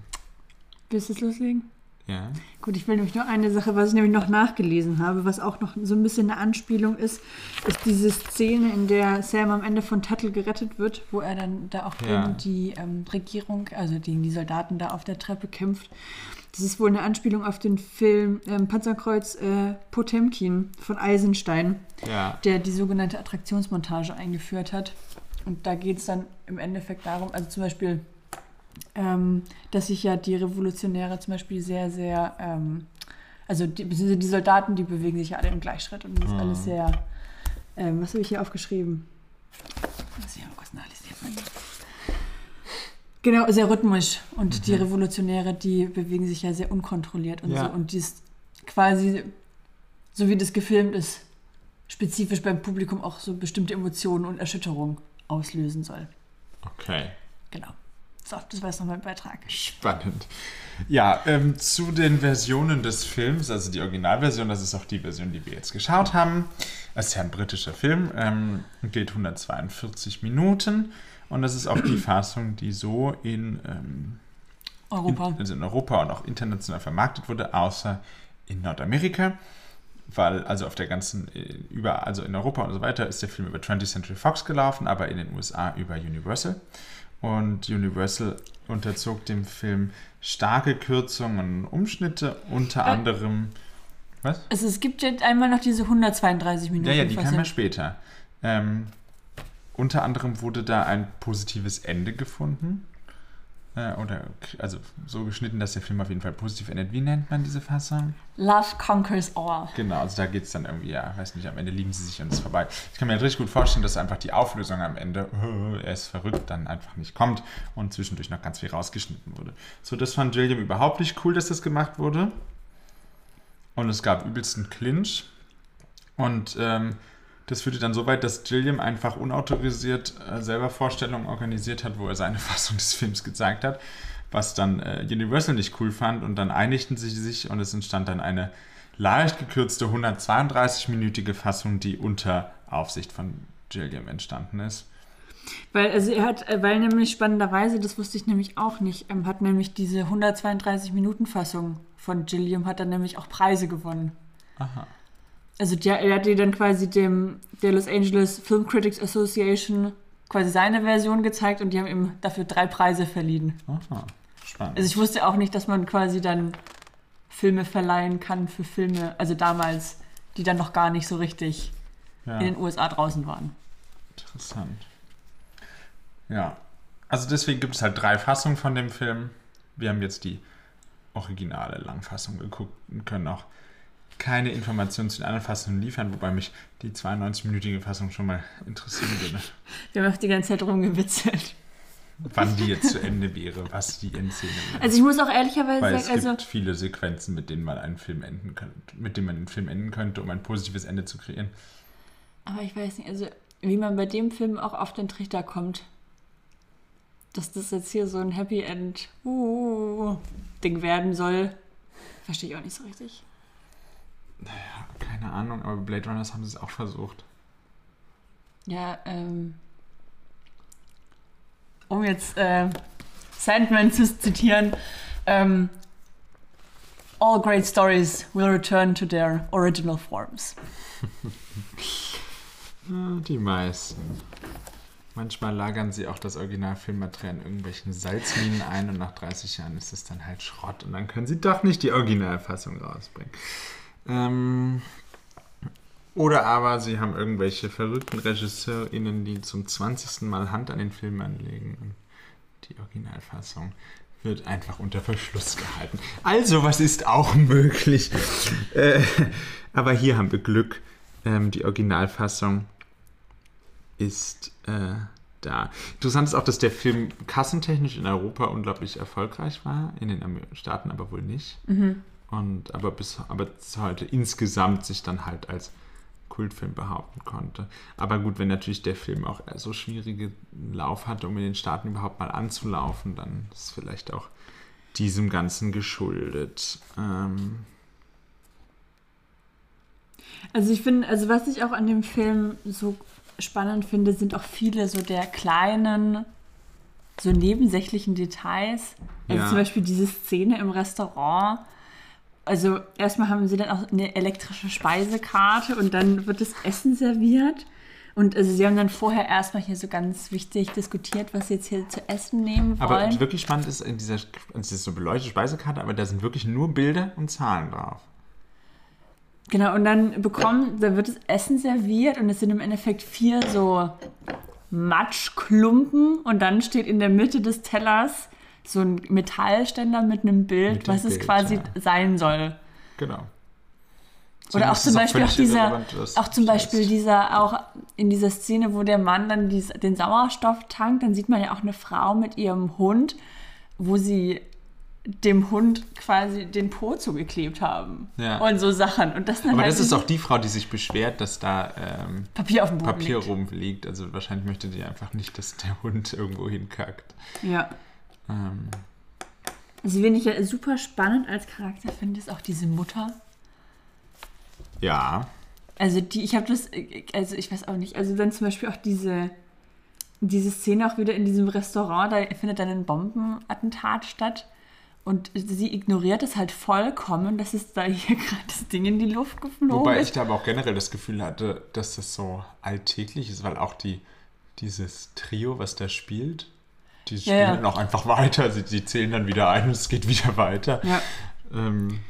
Willst du es loslegen? Ja. Gut, ich will nämlich nur eine Sache, was ich nämlich noch nachgelesen habe, was auch noch so ein bisschen eine Anspielung ist, ist diese Szene, in der Sam am Ende von Tuttle gerettet wird, wo er dann da auch Ja. gegen die ähm, Regierung, also gegen die Soldaten da auf der Treppe kämpft. Das ist wohl eine Anspielung auf den Film ähm, Panzerkreuz äh, Potemkin von Eisenstein, Ja. der die sogenannte Attraktionsmontage eingeführt hat. Und da geht es dann im Endeffekt darum, also zum Beispiel, ähm, dass sich ja die Revolutionäre zum Beispiel sehr, sehr, ähm, also die, beziehungsweise die Soldaten, die bewegen sich ja alle im Gleichschritt und das ist Mhm. alles sehr, ähm, was habe ich hier aufgeschrieben? Was ich mal kurz nachlesen. Genau, sehr rhythmisch. Und die Revolutionäre, die bewegen sich ja sehr unkontrolliert und Ja. so. Und die ist quasi, so wie das gefilmt ist, spezifisch beim Publikum auch so bestimmte Emotionen und Erschütterungen auslösen soll. Okay. Genau. So, das war jetzt noch mein Beitrag. Spannend. Ja, ähm, zu den Versionen des Films, also die Originalversion, das ist auch die Version, die wir jetzt geschaut haben. Das ist ja ein britischer Film, ähm, geht 142 Minuten und das ist auch die Fassung, die so in, ähm, Europa. in, also in Europa und auch international vermarktet wurde, außer in Nordamerika. Weil, also auf der ganzen, äh, über, also in Europa und so weiter, ist der Film über 20th Century Fox gelaufen, aber in den USA über Universal. Und Universal unterzog dem Film starke Kürzungen und Umschnitte, unter Äh, anderem. Was? Also es gibt jetzt einmal noch diese 132 Minuten. Ja, ja, die kam Fassung. ja später. Ähm, unter anderem wurde da ein positives Ende gefunden. Äh, oder, also so geschnitten, dass der Film auf jeden Fall positiv endet. Wie nennt man diese Fassung? Love conquers all. Genau, also da geht es dann irgendwie, ja, weiß nicht, am Ende lieben sie sich und es ist vorbei. Ich kann mir halt richtig gut vorstellen, dass einfach die Auflösung am Ende, er ist verrückt, dann einfach nicht kommt und zwischendurch noch ganz viel rausgeschnitten wurde. So, das fand Gilliam überhaupt nicht cool, dass das gemacht wurde. Und es gab übelsten Clinch. Und ähm, das führte dann so weit, dass Gilliam einfach unautorisiert äh, selber Vorstellungen organisiert hat, wo er seine Fassung des Films gezeigt hat, was dann äh, Universal nicht cool fand und dann einigten sie sich und es entstand dann eine leicht gekürzte 132-minütige Fassung, die unter Aufsicht von Gilliam entstanden ist. Weil, also er hat, äh, weil nämlich spannenderweise, das wusste ich nämlich auch nicht, ähm, hat nämlich diese 132-Minuten-Fassung von Gilliam hat dann nämlich auch Preise gewonnen. Aha. Also der, er hat dir dann quasi dem der Los Angeles Film Critics Association quasi seine Version gezeigt und die haben ihm dafür drei Preise verliehen. Aha. Spannend. Also ich wusste auch nicht, dass man quasi dann Filme verleihen kann für Filme, also damals, die dann noch gar nicht so richtig ja. in den USA draußen waren. Interessant. Ja. Also deswegen gibt es halt drei Fassungen von dem Film. Wir haben jetzt die originale Langfassung geguckt und können auch keine Informationen zu den anderen Fassungen liefern, wobei mich die 92-minütige Fassung schon mal interessieren würde, Wir haben auch die ganze Zeit rumgewitzelt. wann die jetzt zu Ende wäre, was die Endszene wäre. Also ich muss auch ehrlicherweise Weil es sagen, also gibt viele Sequenzen, mit denen man einen Film enden könnte, mit denen man einen Film enden könnte, um ein positives Ende zu kreieren. Aber ich weiß nicht, also wie man bei dem Film auch auf den Trichter kommt, dass das jetzt hier so ein Happy End uh, Ding werden soll, verstehe ich auch nicht so richtig. Keine Ahnung, aber Blade Runners haben sie es auch versucht. Ja, ähm, um jetzt äh, Sandman zu zitieren, ähm, All great stories will return to their original forms. Die meisten. Manchmal lagern sie auch das Originalfilmmaterial in irgendwelchen Salzminen ein und nach 30 Jahren ist es dann halt Schrott und dann können sie doch nicht die Originalfassung rausbringen. Ähm, oder aber sie haben irgendwelche verrückten RegisseurInnen, die zum 20. Mal Hand an den Film anlegen und die Originalfassung wird einfach unter Verschluss gehalten. Also, was ist auch möglich? Äh, aber hier haben wir Glück. Ähm, die Originalfassung ist äh, da. Interessant ist auch, dass der Film kassentechnisch in Europa unglaublich erfolgreich war, in den Staaten aber wohl nicht. Und aber bis aber heute insgesamt sich dann halt als Kultfilm behaupten konnte. Aber gut, wenn natürlich der Film auch so schwierige Lauf hatte, um in den Staaten überhaupt mal anzulaufen, dann ist es vielleicht auch diesem Ganzen geschuldet. Ähm, Also ich finde, also was ich auch an dem Film so spannend finde, sind auch viele so der kleinen, so nebensächlichen Details. Also Ja. zum Beispiel diese Szene im Restaurant, also erstmal haben sie dann auch eine elektrische Speisekarte und dann wird das Essen serviert. Und also sie haben dann vorher erstmal hier so ganz wichtig diskutiert, was sie jetzt hier zu essen nehmen Aber wollen. wirklich spannend ist in dieser, es ist so beleuchtete Speisekarte, aber da sind wirklich nur Bilder und Zahlen drauf. Genau, und dann bekommen, da wird das Essen serviert und es sind im Endeffekt vier so Matschklumpen und dann steht in der Mitte des Tellers so ein Metallständer mit einem Bild, Mit was es Bild, quasi ja. sein soll. Genau. Oder auch zum Beispiel auch dieser, auch zum Beispiel dieser, auch in dieser Szene, wo der Mann dann dies, den Sauerstoff tankt, dann sieht man ja auch eine Frau mit ihrem Hund, wo sie dem Hund quasi den Po zugeklebt haben. Ja. Und so Sachen. Und das Aber halt das ist auch die Frau, die sich beschwert, dass da ähm, Papier auf dem Boden Papier liegt. rumliegt. Also wahrscheinlich möchte die einfach nicht, dass der Hund irgendwo hinkackt. Ja. Ähm, Also, wen ich ja super spannend als Charakter. Finde, ist auch diese Mutter. ja. Also die, ich habe das, also ich weiß auch nicht, also dann zum Beispiel auch diese, diese Szene auch wieder in diesem Restaurant, da findet dann ein Bombenattentat statt. Und sie ignoriert es halt vollkommen, dass es da hier gerade das Ding in die Luft geflogen Wobei ich da aber auch generell das Gefühl hatte, dass das so alltäglich ist, weil auch die, dieses Trio, was da spielt, die spielen ja. dann auch einfach weiter. Sie, sie zählen dann wieder ein und es geht wieder weiter. Ja. Ähm,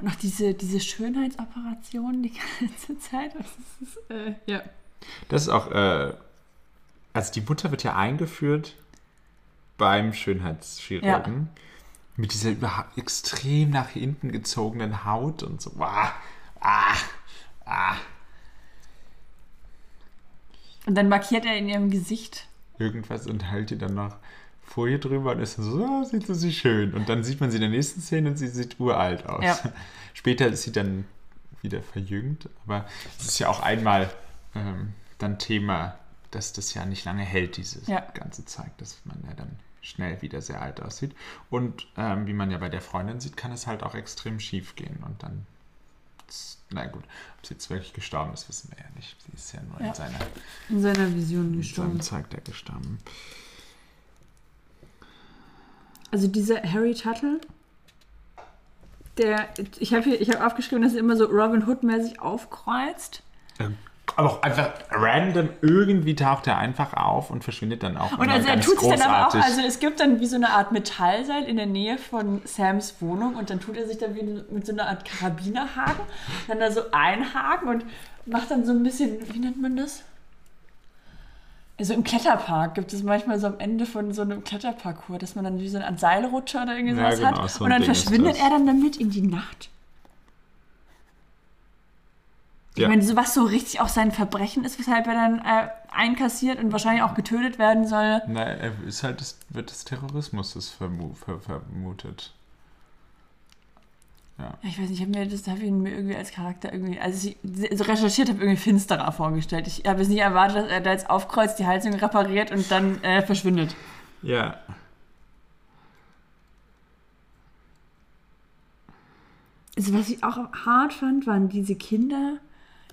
Und auch diese, diese Schönheitsoperation die ganze Zeit, das ist, äh, ja. Das ist auch, äh, also die Mutter wird ja eingeführt beim Schönheitschirurgen. Mit dieser überhaupt extrem nach hinten gezogenen Haut und so. Ah, ah, ah. Und dann markiert er in ihrem Gesicht Irgendwas und hält ihr dann noch Folie drüber und ist dann so, ah, sieht sie schön. Und dann sieht man sie in der nächsten Szene und sie sieht uralt aus. Ja. Später ist sie dann wieder verjüngt, aber es ist ja auch einmal ähm, dann Thema, dass das ja nicht lange hält, dieses Ja. ganze Zeug, dass man ja dann schnell wieder sehr alt aussieht. Und ähm, wie man ja bei der Freundin sieht, kann es halt auch extrem schief gehen und dann, na gut, ob sie jetzt wirklich gestorben ist, wissen wir ja nicht. Sie ist ja nur Ja. in seiner in seiner Vision in gestorben. seinem Zeug da gestorben. Also dieser Harry Tuttle, der, ich habe habe aufgeschrieben, dass er immer so Robin Hood-mäßig aufkreuzt. Aber auch einfach random, irgendwie taucht er einfach auf und verschwindet dann auch. Und also er tut sich dann aber auch, also es gibt dann wie so eine Art Metallseil in der Nähe von Sams Wohnung und dann tut er sich dann wie mit so einer Art Karabinerhaken, dann da so einhaken und macht dann so ein bisschen, wie nennt man das? Also im Kletterpark gibt es manchmal so am Ende von so einem Kletterparcours, dass man dann wie so eine Art Seilrutscher oder irgendwie Ja, genau, hat. so und dann Ding verschwindet das. er dann damit in die Nacht. Ich Ja. meine, so was so richtig auch sein Verbrechen ist, weshalb er dann äh, einkassiert und wahrscheinlich auch getötet werden soll. Na, er ist halt des, wird des Terrorismus vermu ver vermutet. Ja. Ja, ich weiß nicht, ich habe mir das hab ich ihn mir irgendwie als Charakter irgendwie, als ich so recherchiert habe, irgendwie finsterer vorgestellt. Ich habe es nicht erwartet, dass er da jetzt aufkreuzt, die Heizung repariert und dann äh, verschwindet. Ja. Also was ich auch hart fand, waren diese Kinder,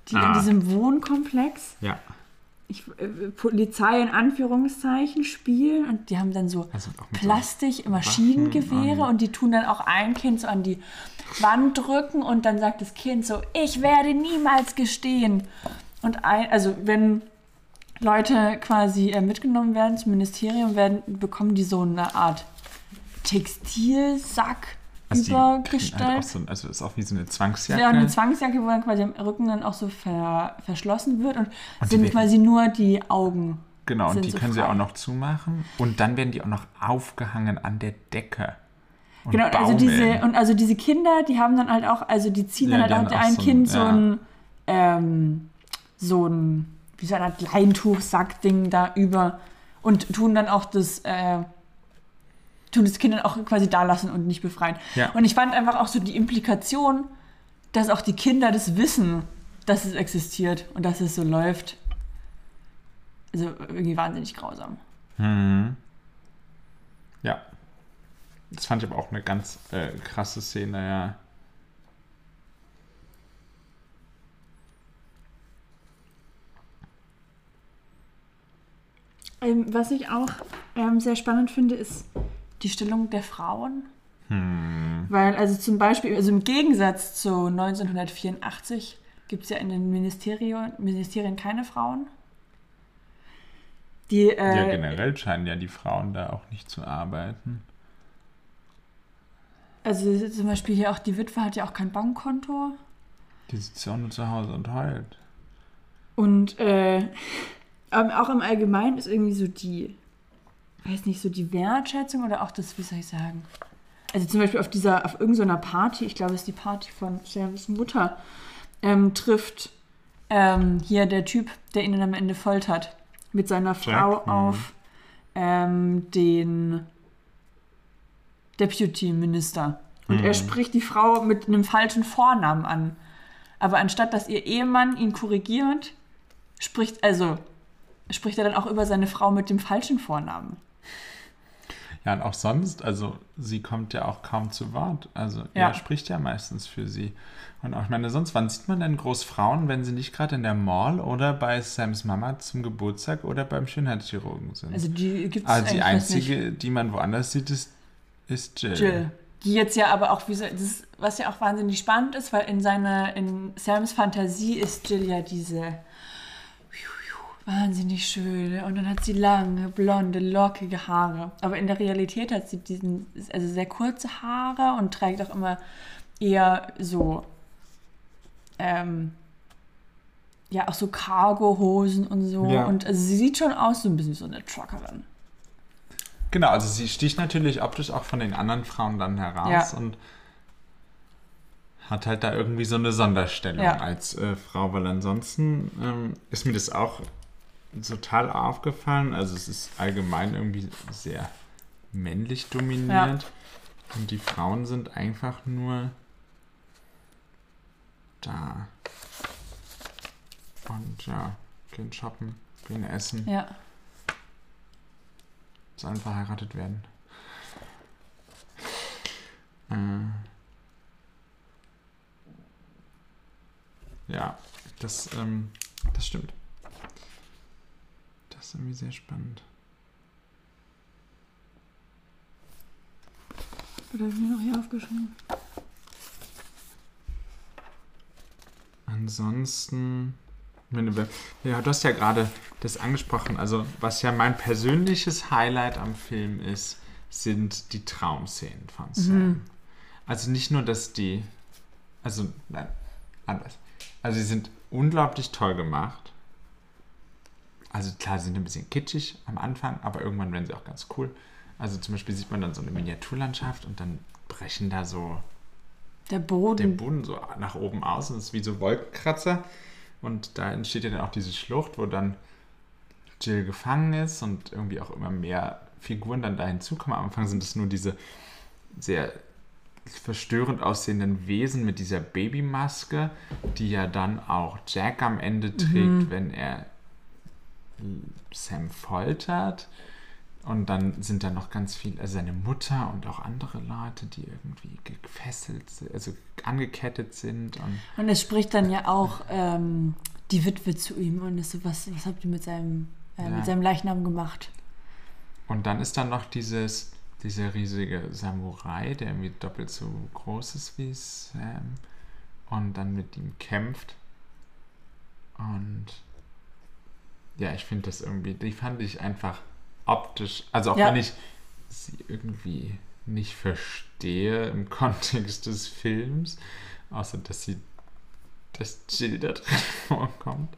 die in Ah. diesem Wohnkomplex, Ja. Ich, äh, Polizei in Anführungszeichen spielen und die haben dann so Also Plastik-Maschinengewehre und die tun dann auch ein Kind so an die Wand drücken und dann sagt das Kind so, ich werde niemals gestehen. Und ein, also wenn Leute quasi äh, mitgenommen werden zum Ministerium, werden, bekommen die so eine Art Textilsack Also übergestellt. so, also das ist auch wie so eine Zwangsjacke. auch eine Zwangsjacke, wo dann quasi am Rücken dann auch so ver, verschlossen wird und, Und sind quasi nur die Augen. Genau, und die so können sie frei. auch noch zumachen. Und dann werden die auch noch aufgehangen an der Decke. Und Genau, also baumeln. diese, und also diese Kinder, die haben dann halt auch, also die ziehen Ja, dann halt auch auch ein so ein- Kind so ja. ein, ähm, so ein, wie so Art Leintuchsack-Ding da über und tun dann auch das, äh, tun das Kind dann auch quasi da lassen und nicht befreien. Ja. Und ich fand einfach auch so die Implikation, dass auch die Kinder das wissen, dass es existiert und dass es so läuft. Also irgendwie wahnsinnig grausam. Mhm. Ja. Das fand ich aber auch eine ganz äh, krasse Szene, ja. Ähm, was ich auch ähm, sehr spannend finde, ist die Stellung der Frauen. Hm. Weil, also zum Beispiel, also im Gegensatz zu 1984 gibt es ja in den Ministerien, Ministerien keine Frauen. Die, äh, ja, generell scheinen ja die Frauen da auch nicht zu arbeiten. Also zum Beispiel hier auch die Witwe hat ja auch kein Bankkonto. Die sitzt ja auch nur zu Hause und heult. Und äh, auch im Allgemeinen ist irgendwie so die, weiß nicht, so die Wertschätzung oder auch das, wie soll ich sagen? Also zum Beispiel auf dieser, auf irgendeiner Party, ich glaube, es ist die Party von Sams Mutter, ähm, trifft ähm, hier der Typ, der ihn am Ende foltert, mit seiner Frau Jack, mhm. auf ähm, den Deputy Minister. Und er Mhm. spricht die Frau mit einem falschen Vornamen an. Aber anstatt dass ihr Ehemann ihn korrigiert, spricht, also spricht er dann auch über seine Frau mit dem falschen Vornamen. Ja, und auch sonst, also sie kommt ja auch kaum zu Wort. Also Ja. er spricht ja meistens für sie. Und auch, ich meine, sonst, wann sieht man denn Großfrauen, wenn sie nicht gerade in der Mall oder bei Sams Mama zum Geburtstag oder beim Schönheitschirurgen sind? Also die gibt es ah, die einzige, die man woanders sieht, ist, ist Jill. Jill. Die jetzt ja aber auch, wie so, das was ja auch wahnsinnig spannend ist, weil in seiner, in Sams Fantasie ist Jill ja diese wahnsinnig schöne und dann hat sie lange, blonde, lockige Haare. Aber in der Realität hat sie diesen, also sehr kurze Haare und trägt auch immer eher so, ähm, ja, auch so Cargo-Hosen und so. Ja. Und also sie sieht schon aus so ein bisschen wie so eine Truckerin. Genau, also sie sticht natürlich optisch auch von den anderen Frauen dann heraus Ja. und hat halt da irgendwie so eine Sonderstellung Ja. als äh, Frau, weil ansonsten ähm, ist mir das auch total aufgefallen. Also es ist allgemein irgendwie sehr männlich dominiert und die Frauen sind einfach nur da. Und ja, gehen shoppen, gehen essen Ja. sollen verheiratet werden. Äh, ja, das, ähm, das stimmt. Das ist irgendwie sehr spannend. Oder habe ich mir noch hier aufgeschrieben? Ansonsten, ja, du hast ja gerade das angesprochen. Also, was ja mein persönliches Highlight am Film ist, sind die Traumszenen von Sam. Also nicht nur, dass die, also nein, anders. Also sie sind unglaublich toll gemacht. Also klar, sie sind ein bisschen kitschig am Anfang, aber irgendwann werden sie auch ganz cool. Also zum Beispiel sieht man dann so eine Miniaturlandschaft und dann brechen da so Der der Boden. Boden so nach oben aus und es ist wie so Wolkenkratzer. Und da entsteht ja dann auch diese Schlucht, wo dann Jill gefangen ist und irgendwie auch immer mehr Figuren dann da hinzukommen. Am Anfang sind es nur diese sehr verstörend aussehenden Wesen mit dieser Babymaske, die ja dann auch Jack am Ende trägt, wenn er Sam foltert. Und dann sind da noch ganz viele, also seine Mutter und auch andere Leute, die irgendwie gefesselt, sind, also angekettet sind. Und Und es spricht dann ja auch ähm, die Witwe zu ihm und ist so, was, was habt ihr mit seinem, äh, Ja. mit seinem Leichnam gemacht? Und dann ist da noch dieses, dieser riesige Samurai, der irgendwie doppelt so groß ist wie Sam und dann mit ihm kämpft. Und ja, ich finde das irgendwie, die fand ich einfach optisch, also auch Ja. wenn ich sie irgendwie nicht verstehe im Kontext des Films, außer dass sie, dass Jill da drin vorkommt.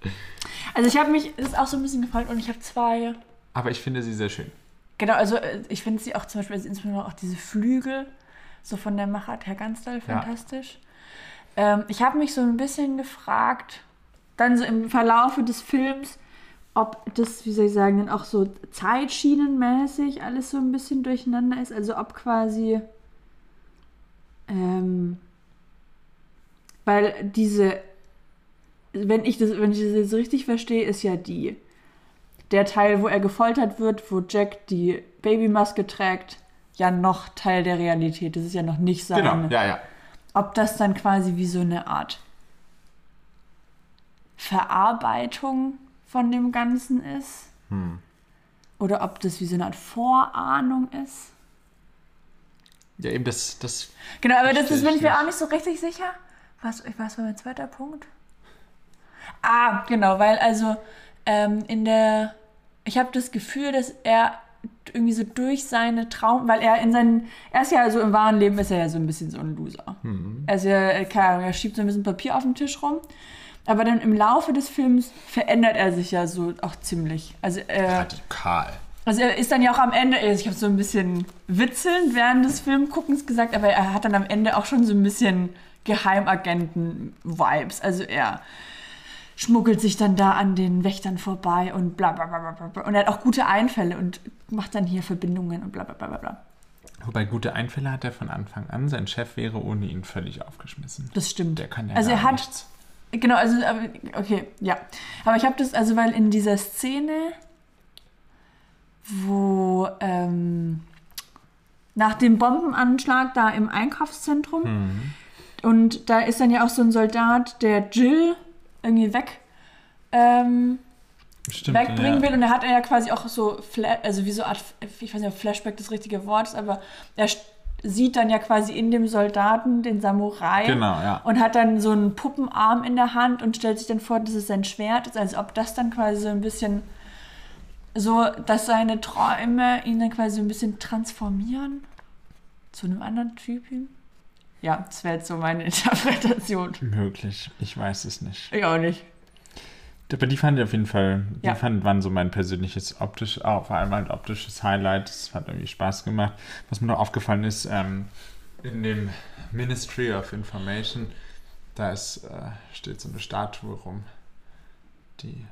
Also ich habe mich, das ist auch so ein bisschen gefallen und ich habe zwei, Aber ich finde sie sehr schön. genau, also äh, ich finde sie auch zum Beispiel, also insbesondere auch diese Flügel, so von der Machart her ganz doll Ja. fantastisch. Ähm, ich habe mich so ein bisschen gefragt, dann so im Verlaufe des Films, ob das, wie soll ich sagen, dann auch so zeitschienenmäßig alles so ein bisschen durcheinander ist. Also ob quasi, ähm, weil diese, wenn ich das, wenn ich das jetzt richtig verstehe, ist ja die, der Teil, wo er gefoltert wird, wo Jack die Babymaske trägt, ja noch Teil der Realität. Das ist ja noch nicht sein. Genau, ja, ja. Ob das dann quasi wie so eine Art Verarbeitung von dem Ganzen ist. Hm. Oder ob das wie so eine Art Vorahnung ist. Ja, eben das, das Genau, aber das ist, bin ich mir auch nicht so richtig sicher. Was, was war mein zweiter Punkt? Ah, genau, weil also ähm, in der, ich habe das Gefühl, dass er irgendwie so durch seine Traum, weil er in seinen, er ist ja so im wahren Leben ist er ja so ein bisschen so ein Loser. Er ist ja, keine Ahnung, er schiebt so ein bisschen Papier auf den Tisch rum. Aber dann im Laufe des Films verändert er sich ja so auch ziemlich. Also er, radikal. also er ist dann ja auch am Ende, ich habe so ein bisschen witzelnd während des Filmguckens gesagt, aber er hat dann am Ende auch schon so ein bisschen Geheimagenten-Vibes. Also er schmuggelt sich dann da an den Wächtern vorbei und bla bla bla bla bla. Und er hat auch gute Einfälle und macht dann hier Verbindungen und bla bla bla bla bla. Wobei gute Einfälle hat er von Anfang an. Sein Chef wäre ohne ihn völlig aufgeschmissen. Das stimmt. Der kann ja also er hat, nichts. Genau, also okay, ja. Aber ich habe das, also weil in dieser Szene, wo ähm, nach dem Bombenanschlag da im Einkaufszentrum Mhm. und da ist dann ja auch so ein Soldat, der Jill irgendwie weg ähm, Stimmt, wegbringen ja. will und da hat er ja quasi auch so, Fla also wie so eine Art, ich weiß nicht, ob Flashback das richtige Wort ist, aber er sieht dann ja quasi in dem Soldaten den Samurai Genau, ja. und hat dann so einen Puppenarm in der Hand und stellt sich dann vor, dass es sein Schwert ist, als ob das dann quasi so ein bisschen so, dass seine Träume ihn dann quasi so ein bisschen transformieren zu einem anderen Typen. Ja, das wäre jetzt so meine Interpretation. Möglich. Ich weiß es nicht. Ich auch nicht. Aber die fand ich auf jeden Fall, die Ja. fand, waren so mein persönliches optisch, auch vor allem ein optisches Highlight. Es hat irgendwie Spaß gemacht. Was mir noch aufgefallen ist, ähm, in dem Ministry of Information, da ist, äh, steht so eine Statue rum, die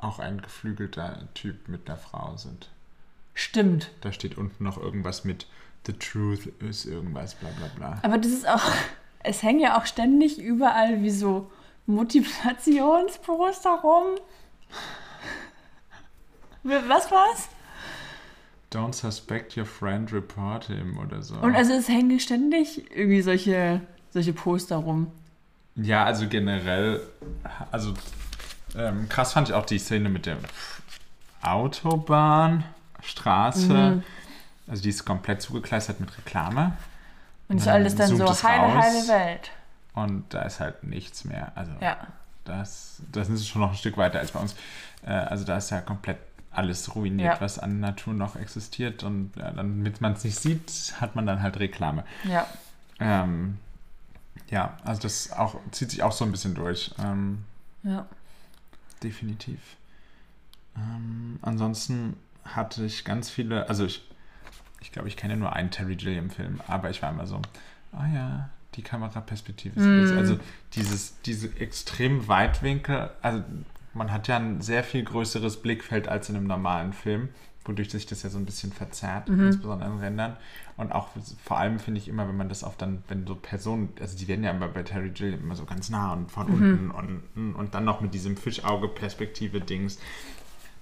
auch ein geflügelter Typ mit einer Frau sind. Stimmt. Da steht unten noch irgendwas mit The Truth ist irgendwas, bla bla bla. Aber das ist auch, es hängen ja auch ständig überall wie so Motivationsposter rum. Was war's? Don't suspect your friend, report him oder so. Und also es hängen ständig irgendwie solche, solche Poster rum. Ja, also generell, also ähm, krass fand ich auch die Szene mit der Autobahn, Straße. Mhm. Also die ist komplett zugekleistert mit Reklame. Und ist Dann alles dann so heile, heile Welt. Und da ist halt nichts mehr. Also Ja. das, das ist schon noch ein Stück weiter als bei uns. Äh, also da ist ja komplett alles ruiniert, Ja. was an Natur noch existiert. Und ja, damit man es nicht sieht, hat man dann halt Reklame. Ja. Ähm, ja, also das auch, zieht sich auch so ein bisschen durch. Ähm, Ja. definitiv. Ähm, ansonsten hatte ich ganz viele, also ich, ich glaube, ich kenne nur einen Terry Gilliam-Film, aber ich war immer so, ah ja, die Kameraperspektive ist Mm. Also dieses, diese extrem Weitwinkel, also man hat ja ein sehr viel größeres Blickfeld als in einem normalen Film, wodurch sich das ja so ein bisschen verzerrt, Mhm. insbesondere in Rändern. Und auch vor allem finde ich immer, wenn man das auf dann, wenn so Personen, also die werden ja immer bei Terry Gilliam immer so ganz nah und von unten und, und dann noch mit diesem Fischauge-Perspektive-Dings.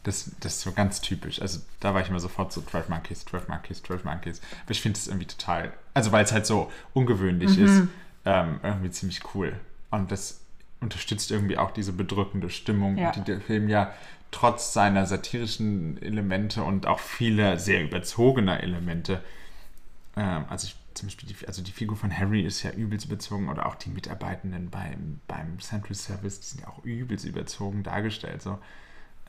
Das, das ist so ganz typisch. Also da war ich immer sofort so 12 Monkeys, 12 Monkeys, 12 Monkeys. Aber ich finde es irgendwie total, also weil es halt so ungewöhnlich ist, ähm, irgendwie ziemlich cool. Und das unterstützt irgendwie auch diese bedrückende Stimmung, Ja. die der Film ja trotz seiner satirischen Elemente und auch vieler sehr überzogener Elemente, ähm, also ich, zum Beispiel die, also die Figur von Harry ist ja übelst überzogen oder auch die Mitarbeitenden beim, beim Central Service, die sind ja auch übelst überzogen dargestellt. So.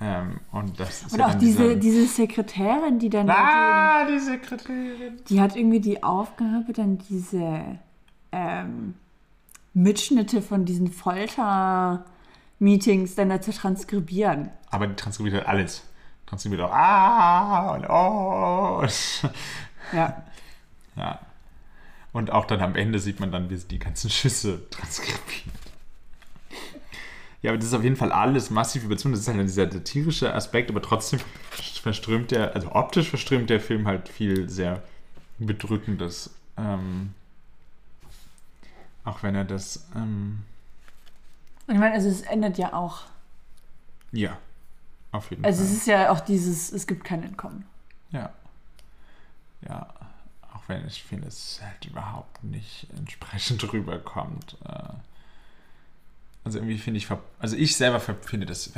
Ähm, und das ist Und ja auch diese, diese Sekretärin, die dann Ah, die Sekretärin. die hat irgendwie die Aufgabe, dann diese ähm, Mitschnitte von diesen Folter-Meetings dann da zu transkribieren. Aber die transkribiert halt alles. Transkribiert auch ah und oh. Ja. Ja. Und auch dann am Ende sieht man dann, wie sie die ganzen Schüsse transkribiert. Ja, aber das ist auf jeden Fall alles massiv überzogen. Das ist halt dieser satirische Aspekt, aber trotzdem verströmt der, also optisch verströmt der Film halt viel sehr Bedrückendes. Ähm, auch wenn er das, ähm, ich meine, also es ändert ja auch. ja, auf jeden Also Fall. es ist ja auch dieses, es gibt kein Entkommen. Ja. Ja, auch wenn ich finde, es halt überhaupt nicht entsprechend rüberkommt. Äh, Also irgendwie finde ich, also ich selber finde, das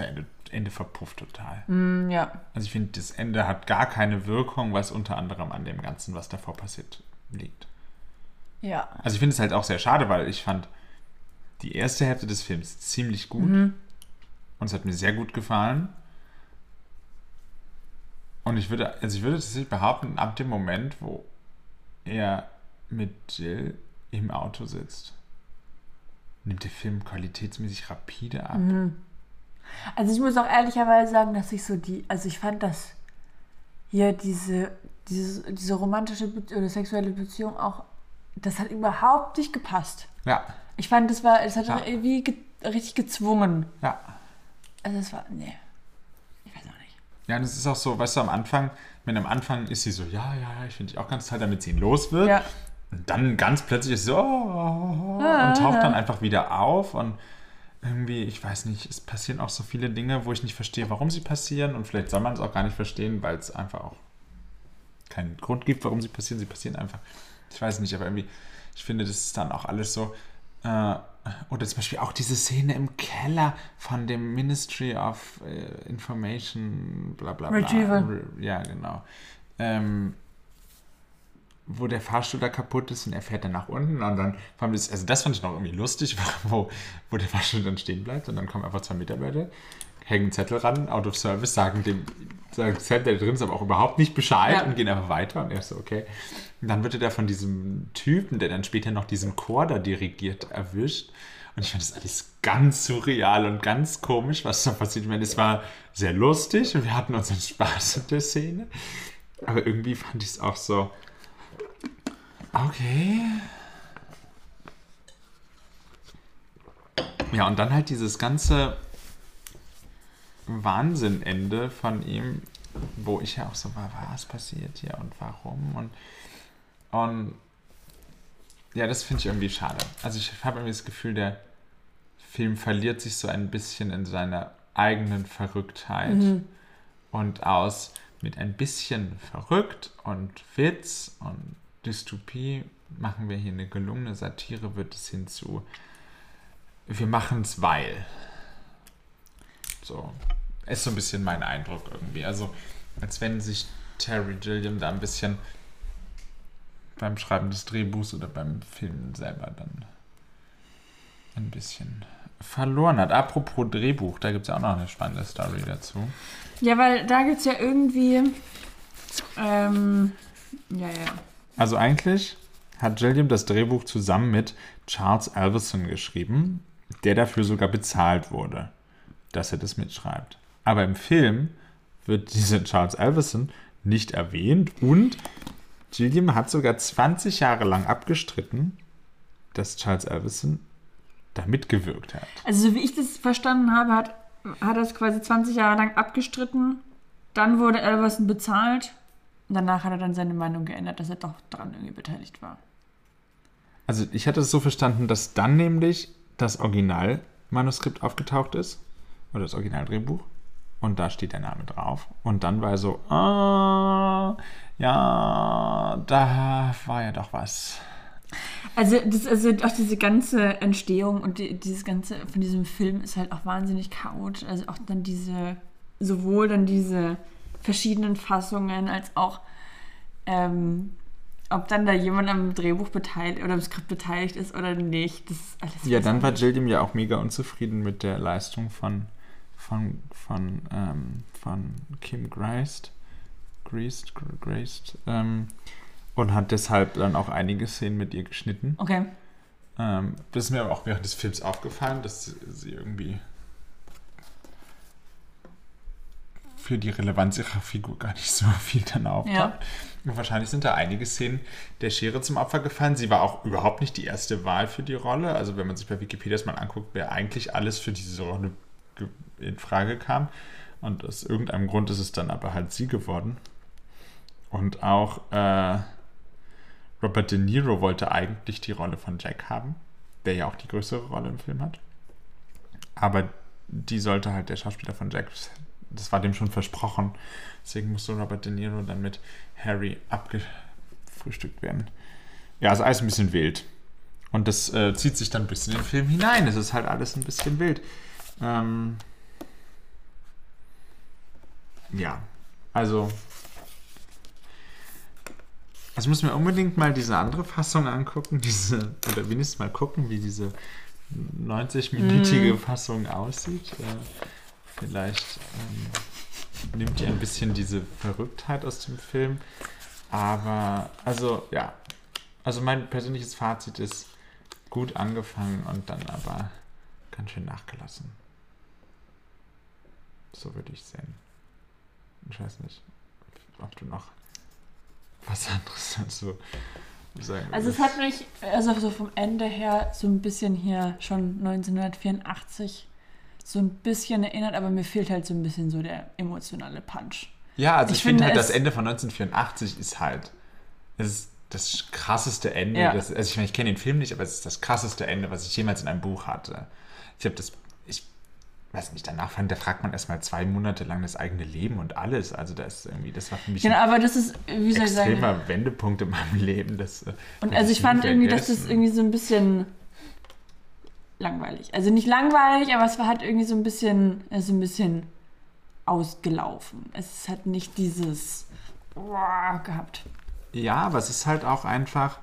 Ende verpufft total. Mm, ja. Also ich finde, das Ende hat gar keine Wirkung, was unter anderem an dem Ganzen, was davor passiert, liegt. Ja. Also ich finde es halt auch sehr schade, weil ich fand die erste Hälfte des Films ziemlich gut. Mhm. Und es hat mir sehr gut gefallen. Und ich würde, also ich würde tatsächlich behaupten, ab dem Moment, wo er mit Jill im Auto sitzt, nimmt der Film qualitätsmäßig rapide ab. Mhm. Also ich muss auch ehrlicherweise sagen, dass ich so die, also ich fand das hier diese, diese, diese romantische Be oder sexuelle Beziehung auch, das hat überhaupt nicht gepasst. Ja, Ich fand, das war, es hat Ja. irgendwie ge richtig gezwungen. ja. Also es war, nee. Ich weiß auch nicht. Ja, und es ist auch so, weißt du, am Anfang, wenn am Anfang ist sie so, ja, ja, ja, ich finde dich auch ganz toll, damit sie ihn los wird. Ja. Und dann ganz plötzlich ist so, oh, Ah, und taucht dann einfach wieder auf und irgendwie, ich weiß nicht, es passieren auch so viele Dinge, wo ich nicht verstehe, warum sie passieren und vielleicht soll man es auch gar nicht verstehen, weil es einfach auch keinen Grund gibt, warum sie passieren. Sie passieren einfach. Ich weiß nicht, aber irgendwie, ich finde, das ist dann auch alles so. Äh, oder zum Beispiel auch diese Szene im Keller von dem Ministry of äh, Information, bla bla bla. Retrieval. Re- Ja, genau. Ähm, wo der Fahrstuhl da kaputt ist und er fährt dann nach unten und dann kommt das, also das fand ich noch irgendwie lustig, wo, wo der Fahrstuhl dann stehen bleibt und dann kommen einfach zwei Mitarbeiter, hängen einen Zettel ran, out of service, sagen dem, sagen Sam, der drin ist, aber auch überhaupt nicht Bescheid Ja. und gehen einfach weiter und er ist so, okay. Und dann wird er da von diesem Typen, der dann später noch diesen Chor da dirigiert, erwischt. Und ich fand das alles ganz surreal und ganz komisch, was da passiert. Ich meine, es war sehr lustig und wir hatten unseren Spaß in der Szene. Aber irgendwie fand ich es auch so, okay. Ja, und dann halt dieses ganze Wahnsinnende von ihm, wo ich ja auch so war, was passiert hier und warum und, und ja, das finde ich irgendwie schade. Also ich habe irgendwie das Gefühl, der Film verliert sich so ein bisschen in seiner eigenen Verrücktheit und aus mit ein bisschen verrückt und Witz und Dystopie machen wir hier eine gelungene Satire, wird es hinzu. Wir machen es weil. So. Ist so ein bisschen mein Eindruck irgendwie. Also, als wenn sich Terry Gilliam da ein bisschen beim Schreiben des Drehbuchs oder beim Film selber dann ein bisschen verloren hat. Apropos Drehbuch, da gibt es ja auch noch eine spannende Story dazu. Ja, weil da gibt es ja irgendwie. Ähm, ja, ja. Also eigentlich hat Gilliam das Drehbuch zusammen mit Charles Alverson geschrieben, der dafür sogar bezahlt wurde, dass er das mitschreibt. Aber im Film wird dieser Charles Alverson nicht erwähnt und Gilliam hat sogar 20 Jahre lang abgestritten, dass Charles Alverson da mitgewirkt hat. Also, so wie ich das verstanden habe, hat, hat er es quasi 20 Jahre lang abgestritten. Dann wurde Elverson bezahlt. Und danach hat er dann seine Meinung geändert, dass er doch dran irgendwie beteiligt war. Also ich hatte es so verstanden, dass dann nämlich das Originalmanuskript aufgetaucht ist. Oder das Originaldrehbuch. Und da steht der Name drauf. Und dann war er so, ah, ja, da war ja doch was. Also, das, also auch diese ganze Entstehung und die, dieses ganze von diesem Film ist halt auch wahnsinnig chaotisch. Also auch dann diese, sowohl dann diese verschiedenen Fassungen als auch, ähm, ob dann da jemand am Drehbuch beteiligt oder am Skript beteiligt ist oder nicht. Das ist alles Ja, dann war. Gilliam ja auch mega unzufrieden mit der Leistung von, von, von, ähm, von Kim Greist. Greist, Greist ähm, und hat deshalb dann auch einige Szenen mit ihr geschnitten. Okay. Ähm, das ist mir aber auch während des Films aufgefallen, dass sie irgendwie für die Relevanz ihrer Figur gar nicht so viel dann auftaucht. Ja. Und wahrscheinlich sind da einige Szenen der Schere zum Opfer gefallen. Sie war auch überhaupt nicht die erste Wahl für die Rolle. Also wenn man sich bei Wikipedia das mal anguckt, wer eigentlich alles für diese Rolle in Frage kam. Und aus irgendeinem Grund ist es dann aber halt sie geworden. Und auch äh, Robert De Niro wollte eigentlich die Rolle von Jack haben, der ja auch die größere Rolle im Film hat. Aber die sollte halt der Schauspieler von Jack, das war dem schon versprochen. Deswegen musste Robert De Niro dann mit Harry abgefrühstückt werden. Ja, also alles ein bisschen wild. Und das äh, zieht sich dann ein bisschen in den Film hinein. Es ist halt alles ein bisschen wild. Ähm, ja, also. Also muss mir unbedingt mal diese andere Fassung angucken, diese, oder wenigstens mal gucken, wie diese 90-minütige Fassung aussieht. Äh, vielleicht ähm, nimmt die ein bisschen diese Verrücktheit aus dem Film. Aber, also, ja. Also mein persönliches Fazit ist gut angefangen und dann aber ganz schön nachgelassen. So würde ich sehen. Ich weiß nicht, ob du noch was anderes dazu sagen Also es willst. hat mich, also so vom Ende her, so ein bisschen hier schon 1984 so ein bisschen erinnert, aber mir fehlt halt so ein bisschen so der emotionale Punch. Ja, also ich, Ich finde finde halt, das Ende von 1984 ist halt es ist das krasseste Ende. Ja. Das, also ich meine, ich kenne den Film nicht, aber es ist das krasseste Ende, was ich jemals in einem Buch hatte. Ich habe das, ich weiß nicht, danach fand, da fragt man erstmal zwei Monate lang das eigene Leben und alles. Also das ist irgendwie, das war für mich Genau, ein aber das ist, wie soll ich sagen, extremer Wendepunkt in meinem Leben. Das, äh, Und also ich fand irgendwie, dass das irgendwie so ein bisschen langweilig. Also nicht langweilig, aber es war halt irgendwie so ein bisschen, also ein bisschen ausgelaufen. Es hat nicht dieses gehabt. Ja, aber es ist halt auch einfach.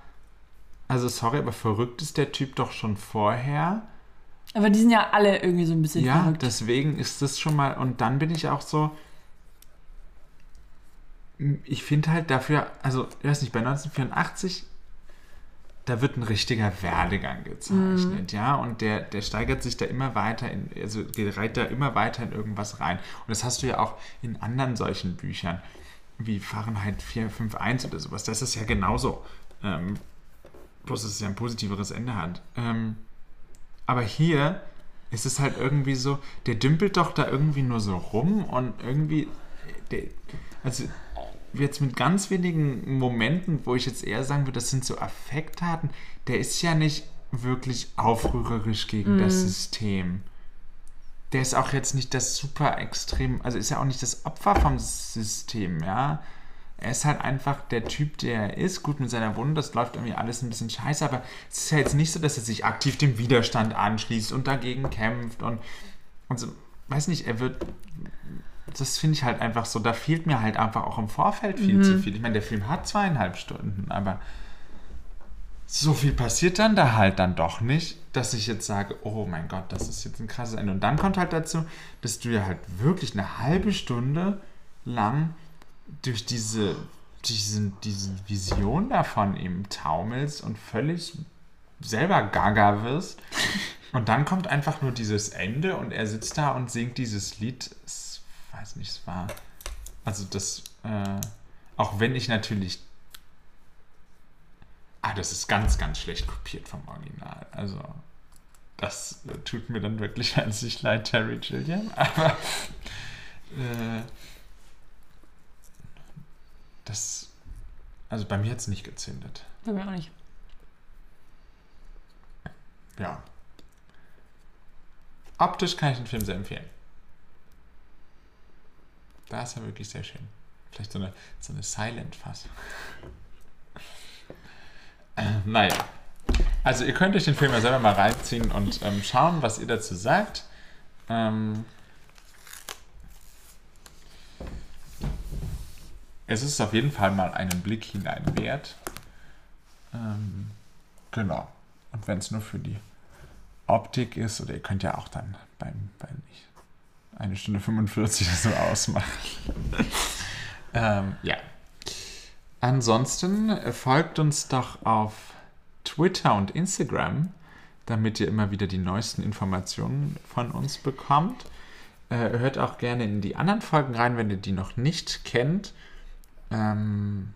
Also, sorry, aber verrückt ist der Typ doch schon vorher. Aber die sind ja alle irgendwie so ein bisschen Ja, verrückt. deswegen ist das schon mal. Und dann bin ich auch so. Ich finde halt dafür, also, ich weiß nicht, bei 1984, da wird ein richtiger Werdegang gezeichnet, ja, und der, der steigert sich da immer weiter in, also gerät da immer weiter in irgendwas rein. Und das hast du ja auch in anderen solchen Büchern, wie Fahrenheit 451 oder sowas. Da ist ja genauso. Ähm, bloß, dass es ja ein positiveres Ende hat. Ähm, aber hier ist es halt irgendwie so, der dümpelt doch da irgendwie nur so rum und irgendwie, der, also jetzt mit ganz wenigen Momenten, wo ich jetzt eher sagen würde, das sind so Affekttaten, der ist ja nicht wirklich aufrührerisch gegen das System. Der ist auch jetzt nicht das super extrem, also ist ja auch nicht das Opfer vom System, ja. Er ist halt einfach der Typ, der er ist, gut mit seiner Wunde, das läuft irgendwie alles ein bisschen scheiße, aber es ist ja jetzt nicht so, dass er sich aktiv dem Widerstand anschließt und dagegen kämpft und, und so, weiß nicht, er wird, das finde ich halt einfach so, da fehlt mir halt einfach auch im Vorfeld viel zu viel. Ich meine, der Film hat zweieinhalb Stunden, aber so viel passiert dann da halt dann doch nicht, dass ich jetzt sage, oh mein Gott, das ist jetzt ein krasses Ende. Und dann kommt halt dazu, dass du ja halt wirklich eine halbe Stunde lang durch diese, diesen, diese Vision davon eben taumelst und völlig selber gaga wirst. Und dann kommt einfach nur dieses Ende und er sitzt da und singt dieses Lied. Ich weiß nicht, es war. Also das, äh, auch wenn ich natürlich. Ah, das ist ganz, ganz schlecht kopiert vom Original. Also, das tut mir dann wirklich herzlich leid, Terry Gilliam. Aber äh, das. Also bei mir hat es nicht gezündet. Bei mir auch nicht. Ja. Optisch kann ich den Film sehr empfehlen. Da ist er wirklich sehr schön. Vielleicht so eine, so eine Silent-Fassung. Äh, naja. Also ihr könnt euch den Film ja selber mal reinziehen und ähm, schauen, was ihr dazu sagt. Ähm, es ist auf jeden Fall mal einen Blick hinein wert. Ähm, genau. Und wenn es nur für die Optik ist, oder ihr könnt ja auch dann beim, beim ich, eine Stunde 45 oder so ausmachen. ähm, ja. Ansonsten folgt uns doch auf Twitter und Instagram, damit ihr immer wieder die neuesten Informationen von uns bekommt. Äh, hört auch gerne in die anderen Folgen rein, wenn ihr die noch nicht kennt. Ähm,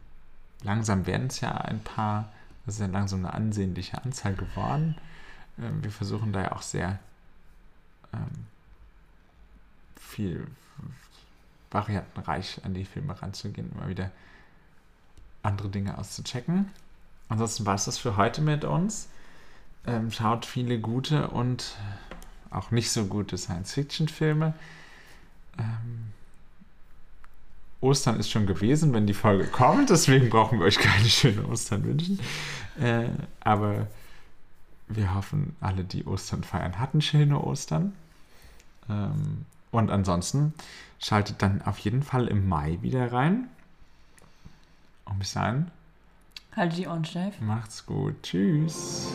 langsam werden es ja ein paar, das ist ja langsam eine ansehnliche Anzahl geworden. Ähm, wir versuchen da ja auch sehr ähm, viel variantenreich an die Filme ranzugehen, immer wieder andere Dinge auszuchecken. Ansonsten war es das für heute mit uns. Ähm, schaut viele gute und auch nicht so gute Science-Fiction-Filme. Ähm, Ostern ist schon gewesen, wenn die Folge kommt, deswegen brauchen wir euch keine schöne Ostern wünschen. Äh, aber wir hoffen, alle, die Ostern feiern, hatten schöne Ostern. Ähm, Und ansonsten schaltet dann auf jeden Fall im Mai wieder rein. Und bis dahin, Halte die Ohren steif. macht's gut. Tschüss.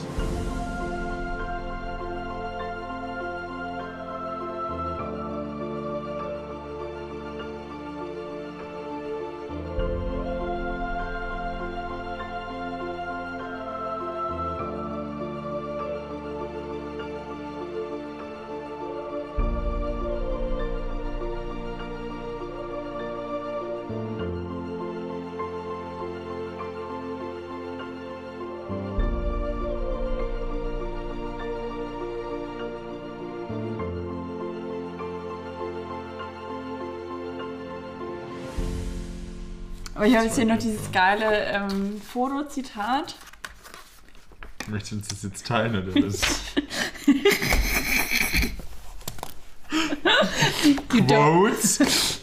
Aber ich habe jetzt hier noch dieses geile ähm, Fotozitat. Möchtest du uns das jetzt teilen oder was? You don't,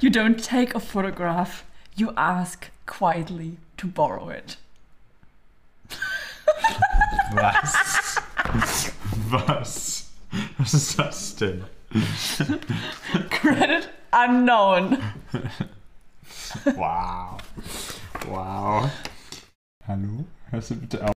you don't take a photograph, you ask quietly to borrow it. Was? Was? Was ist das denn? Credit unknown. Wow. Wow. Hallo? Hörst du bitte auf?